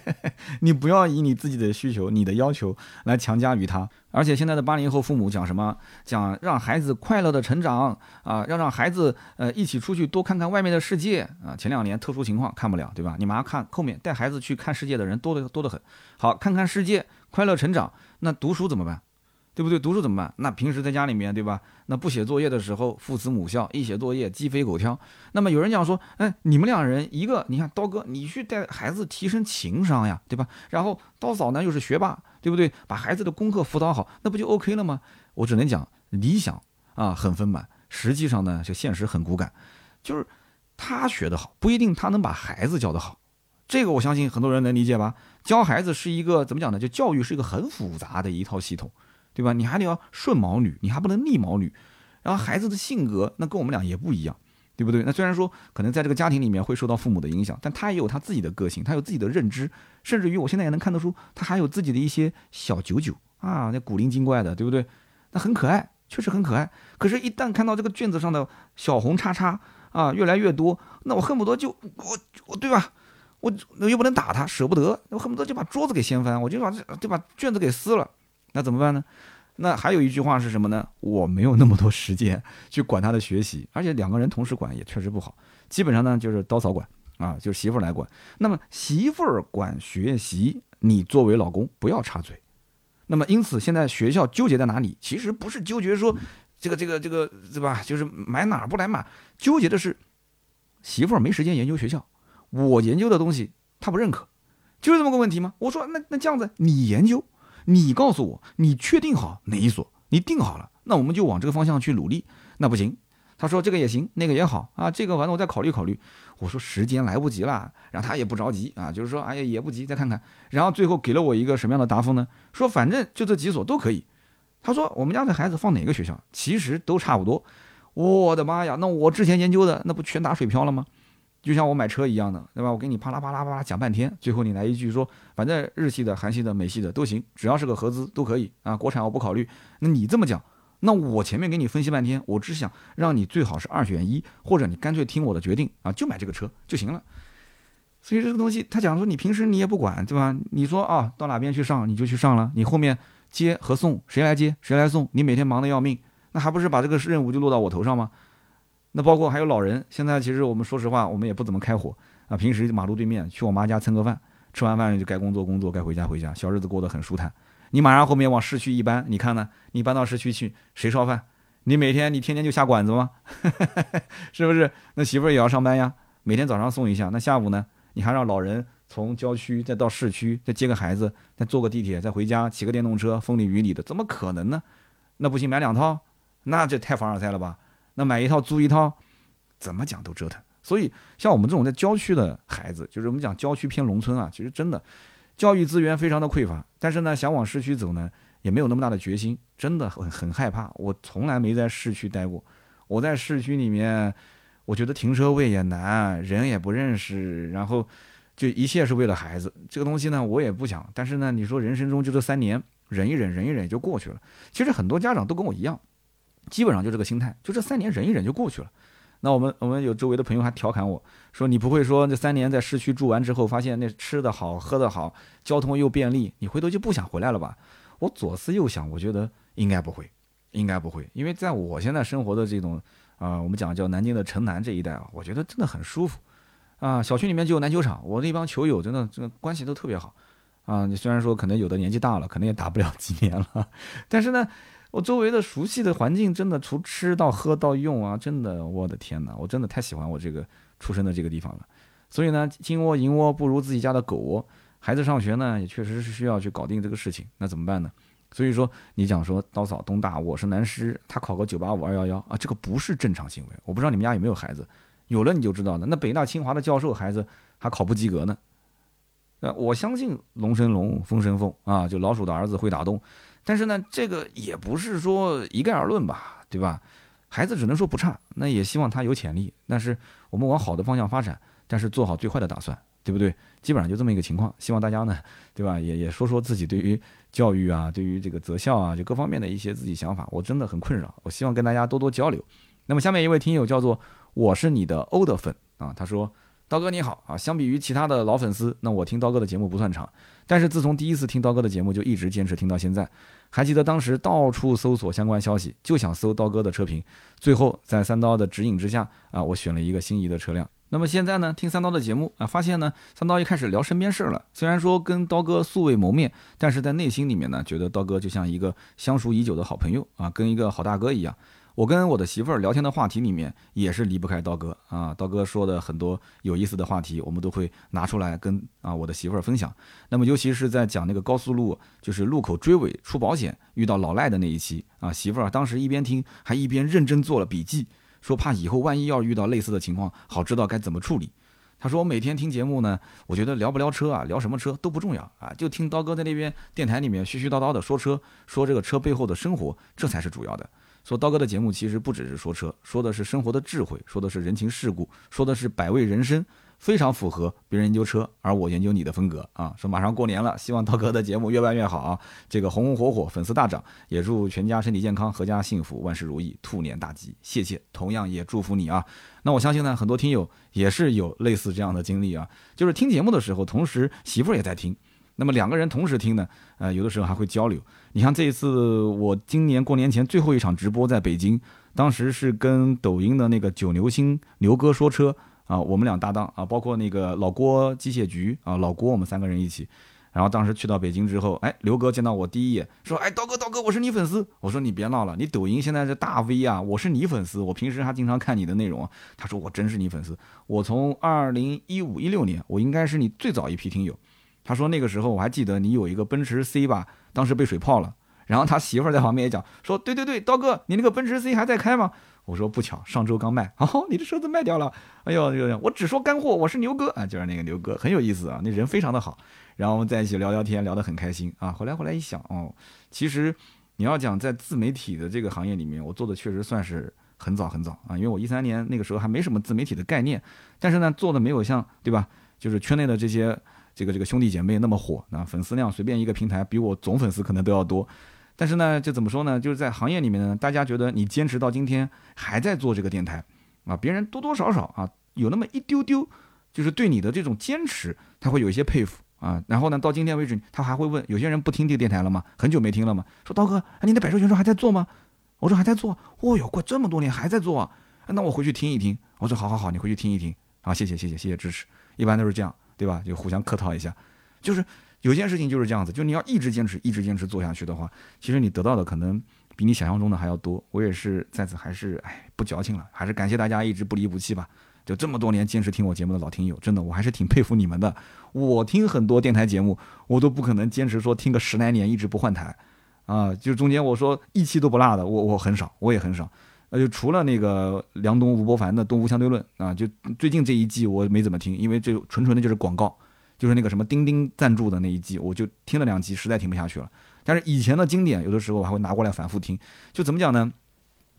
你不要以你自己的需求、你的要求来强加于他。而且现在的八零后父母讲什么？讲让孩子快乐的成长啊，要让孩子呃一起出去多看看外面的世界啊。前两年特殊情况看不了，对吧？你马上看后面带孩子去看世界的人多的多得很。好，看看世界，快乐成长，那读书怎么办？对不对？读书怎么办？那平时在家里面，对吧？那不写作业的时候，父慈母孝；一写作业，鸡飞狗跳。那么有人讲说，哎，你们两人一个，你看刀哥，你去带孩子提升情商呀，对吧？然后刀嫂呢又是学霸，对不对？把孩子的功课辅导好，那不就 OK 了吗？我只能讲，理想啊很丰满，实际上呢就现实很骨感，就是他学得好，不一定他能把孩子教得好。这个我相信很多人能理解吧？教孩子是一个怎么讲呢？就教育是一个很复杂的一套系统。对吧？你还得要顺毛捋，你还不能逆毛捋。然后孩子的性格，那跟我们俩也不一样，对不对？那虽然说可能在这个家庭里面会受到父母的影响，但他也有他自己的个性，他有自己的认知，甚至于我现在也能看得出，他还有自己的一些小九九啊，那古灵精怪的，对不对？那很可爱，确实很可爱。可是，一旦看到这个卷子上的小红叉叉啊越来越多，那我恨不得就我我对吧？我又不能打他，舍不得，我恨不得就把桌子给掀翻，我就把这就把卷子给撕了。那怎么办呢？那还有一句话是什么呢？我没有那么多时间去管他的学习，而且两个人同时管也确实不好。基本上呢就是刀嫂管啊，就是媳妇儿来管。那么媳妇儿管学习，你作为老公不要插嘴。那么因此现在学校纠结在哪里？其实不是纠结说这个这个这个对吧？就是买哪儿不来买，纠结的是媳妇儿没时间研究学校，我研究的东西他不认可，就是这么个问题吗？我说那那这样子你研究。你告诉我，你确定好哪一所？你定好了，那我们就往这个方向去努力。那不行，他说这个也行，那个也好啊，这个完了我再考虑考虑。我说时间来不及了，然后他也不着急啊，就是说哎呀也不急，再看看。然后最后给了我一个什么样的答复呢？说反正就这几所都可以。他说我们家的孩子放哪个学校，其实都差不多。我的妈呀，那我之前研究的那不全打水漂了吗？就像我买车一样的，对吧？我给你啪啦啪啦啪啦讲半天，最后你来一句说，反正日系的、韩系的、美系的都行，只要是个合资都可以啊，国产我不考虑。那你这么讲？那我前面给你分析半天，我只想让你最好是二选一，或者你干脆听我的决定啊，就买这个车就行了。所以这个东西，他讲说你平时你也不管，对吧？你说啊，到哪边去上你就去上了，你后面接和送谁来接谁来送，你每天忙得要命，那还不是把这个任务就落到我头上吗？那包括还有老人，现在其实我们说实话，我们也不怎么开火啊，平时马路对面去我妈家蹭个饭，吃完饭就该工作工作，该回家回家，小日子过得很舒坦。你马上后面往市区一搬，你看呢？你搬到市区去，谁烧饭？你每天你天天就下馆子吗？是不是？那媳妇儿也要上班呀，每天早上送一下，那下午呢？你还让老人从郊区再到市区，再接个孩子，再坐个地铁，再回家，骑个电动车，风里雨里的，怎么可能呢？那不行，买两套，那这太凡尔赛了吧？那买一套租一套，怎么讲都折腾。所以像我们这种在郊区的孩子，就是我们讲郊区偏农村啊，其实真的。教育资源非常的匮乏，但是呢，想往市区走呢，也没有那么大的决心，真的很很害怕。我从来没在市区待过，我在市区里面，我觉得停车位也难，人也不认识，然后就一切是为了孩子。这个东西呢，我也不想。但是呢，你说人生中就这三年，忍一忍，忍一忍就过去了。其实很多家长都跟我一样，基本上就这个心态，就这三年忍一忍就过去了。那我们我们有周围的朋友还调侃我说：“你不会说这三年在市区住完之后，发现那吃的好、喝的好，交通又便利，你回头就不想回来了吧？”我左思右想，我觉得应该不会，应该不会，因为在我现在生活的这种啊，我们讲叫南京的城南这一带啊，我觉得真的很舒服啊。小区里面就有篮球场，我那帮球友真的这个关系都特别好啊。你虽然说可能有的年纪大了，可能也打不了几年了，但是呢。我周围的熟悉的环境，真的从吃到喝到用啊，真的，我的天哪，我真的太喜欢我这个出生的这个地方了。所以呢，金窝银窝不如自己家的狗窝。孩子上学呢，也确实是需要去搞定这个事情，那怎么办呢？所以说，你讲说刀嫂东大，我是南师，他考个九八五二幺幺啊，这个不是正常行为。我不知道你们家有没有孩子，有了你就知道了。那北大清华的教授孩子还考不及格呢。呃，我相信龙生龙，凤生凤啊，就老鼠的儿子会打洞。但是呢，这个也不是说一概而论吧，对吧？孩子只能说不差，那也希望他有潜力。但是我们往好的方向发展，但是做好最坏的打算，对不对？基本上就这么一个情况。希望大家呢，对吧？也也说说自己对于教育啊，对于这个择校啊，就各方面的一些自己想法。我真的很困扰，我希望跟大家多多交流。那么下面一位听友叫做我是你的欧的粉啊，他说。刀哥你好啊！相比于其他的老粉丝，那我听刀哥的节目不算长，但是自从第一次听刀哥的节目，就一直坚持听到现在。还记得当时到处搜索相关消息，就想搜刀哥的车评，最后在三刀的指引之下啊，我选了一个心仪的车辆。那么现在呢，听三刀的节目啊，发现呢，三刀一开始聊身边事儿了。虽然说跟刀哥素未谋面，但是在内心里面呢，觉得刀哥就像一个相熟已久的好朋友啊，跟一个好大哥一样。我跟我的媳妇儿聊天的话题里面也是离不开刀哥啊，刀哥说的很多有意思的话题，我们都会拿出来跟啊我的媳妇儿分享。那么尤其是在讲那个高速路就是路口追尾出保险遇到老赖的那一期啊，媳妇儿当时一边听还一边认真做了笔记，说怕以后万一要遇到类似的情况，好知道该怎么处理。他说我每天听节目呢，我觉得聊不聊车啊，聊什么车都不重要啊，就听刀哥在那边电台里面絮絮叨叨的说车，说这个车背后的生活，这才是主要的。说刀哥的节目其实不只是说车，说的是生活的智慧，说的是人情世故，说的是百味人生，非常符合别人研究车，而我研究你的风格啊。说马上过年了，希望刀哥的节目越办越好啊，这个红红火火，粉丝大涨，也祝全家身体健康，阖家幸福，万事如意，兔年大吉。谢谢，同样也祝福你啊。那我相信呢，很多听友也是有类似这样的经历啊，就是听节目的时候，同时媳妇儿也在听。那么两个人同时听呢，呃，有的时候还会交流。你像这一次，我今年过年前最后一场直播在北京，当时是跟抖音的那个九牛星牛哥说车啊，我们俩搭档啊，包括那个老郭机械局啊，老郭我们三个人一起。然后当时去到北京之后，哎，刘哥见到我第一眼说：“哎，刀哥，刀哥，我是你粉丝。”我说：“你别闹了，你抖音现在是大 V 啊，我是你粉丝，我平时还经常看你的内容啊。”他说：“我真是你粉丝，我从二零一五一六年，我应该是你最早一批听友。”他说那个时候我还记得你有一个奔驰 C 吧，当时被水泡了。然后他媳妇儿在旁边也讲说，对对对，刀哥，你那个奔驰 C 还在开吗？我说不巧，上周刚卖，哦，你的车子卖掉了，哎呦，我只说干货，我是牛哥啊，就是那个牛哥，很有意思啊，那人非常的好，然后我们在一起聊聊天，聊得很开心啊。后来后来一想，哦，其实你要讲在自媒体的这个行业里面，我做的确实算是很早很早啊，因为我一三年那个时候还没什么自媒体的概念，但是呢，做的没有像对吧，就是圈内的这些这个这个兄弟姐妹那么火啊，粉丝量随便一个平台比我总粉丝可能都要多。但是呢，就怎么说呢？就是在行业里面呢，大家觉得你坚持到今天还在做这个电台，啊，别人多多少少啊有那么一丢丢，就是对你的这种坚持，他会有一些佩服啊。然后呢，到今天为止，他还会问，有些人不听这个电台了吗？很久没听了吗？说刀哥，你的百兽全说还在做吗？我说还在做。哦哟，过这么多年还在做啊？那我回去听一听。我说好好好，你回去听一听。啊，谢谢谢谢谢谢支持。一般都是这样，对吧？就互相客套一下，就是。有件事情就是这样子，就你要一直坚持，一直坚持做下去的话，其实你得到的可能比你想象中的还要多。我也是在此还是哎不矫情了，还是感谢大家一直不离不弃吧。就这么多年坚持听我节目的老听友，真的我还是挺佩服你们的。我听很多电台节目，我都不可能坚持说听个十来年一直不换台啊。就中间我说一期都不落的，我我很少，我也很少。那就除了那个梁冬吴伯凡的《东吴相对论》啊，就最近这一季我没怎么听，因为这纯纯的就是广告。就是那个什么钉钉赞助的那一季，我就听了两集，实在听不下去了。但是以前的经典，有的时候我还会拿过来反复听。就怎么讲呢？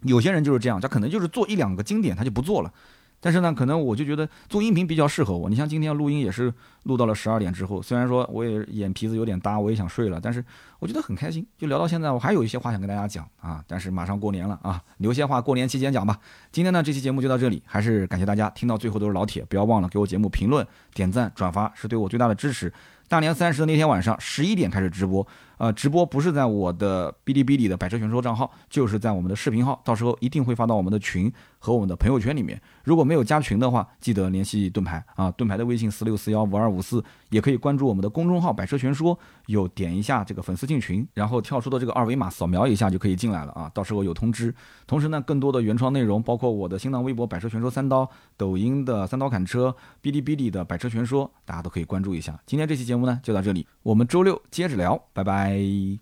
有些人就是这样，他可能就是做一两个经典，他就不做了。但是呢，可能我就觉得做音频比较适合我。你像今天录音也是录到了十二点之后，虽然说我也眼皮子有点大，我也想睡了，但是我觉得很开心。就聊到现在，我还有一些话想跟大家讲啊。但是马上过年了啊，留些话过年期间讲吧。今天呢，这期节目就到这里，还是感谢大家听到最后都是老铁，不要忘了给我节目评论、点赞、转发，是对我最大的支持。大年三十的那天晚上十一点开始直播，呃，直播不是在我的哔哩哔哩的百车全说账号，就是在我们的视频号，到时候一定会发到我们的群和我们的朋友圈里面。如果没有加群的话，记得联系盾牌啊，盾牌的微信四六四幺五二五四，也可以关注我们的公众号百车全说，有点一下这个粉丝进群，然后跳出的这个二维码扫描一下就可以进来了啊，到时候有通知。同时呢，更多的原创内容，包括我的新浪微博百车全说三刀，抖音的三刀砍车，哔哩哔哩的百车全说，大家都可以关注一下。今天这期节目。节目呢就到这里，我们周六接着聊，拜拜。哎。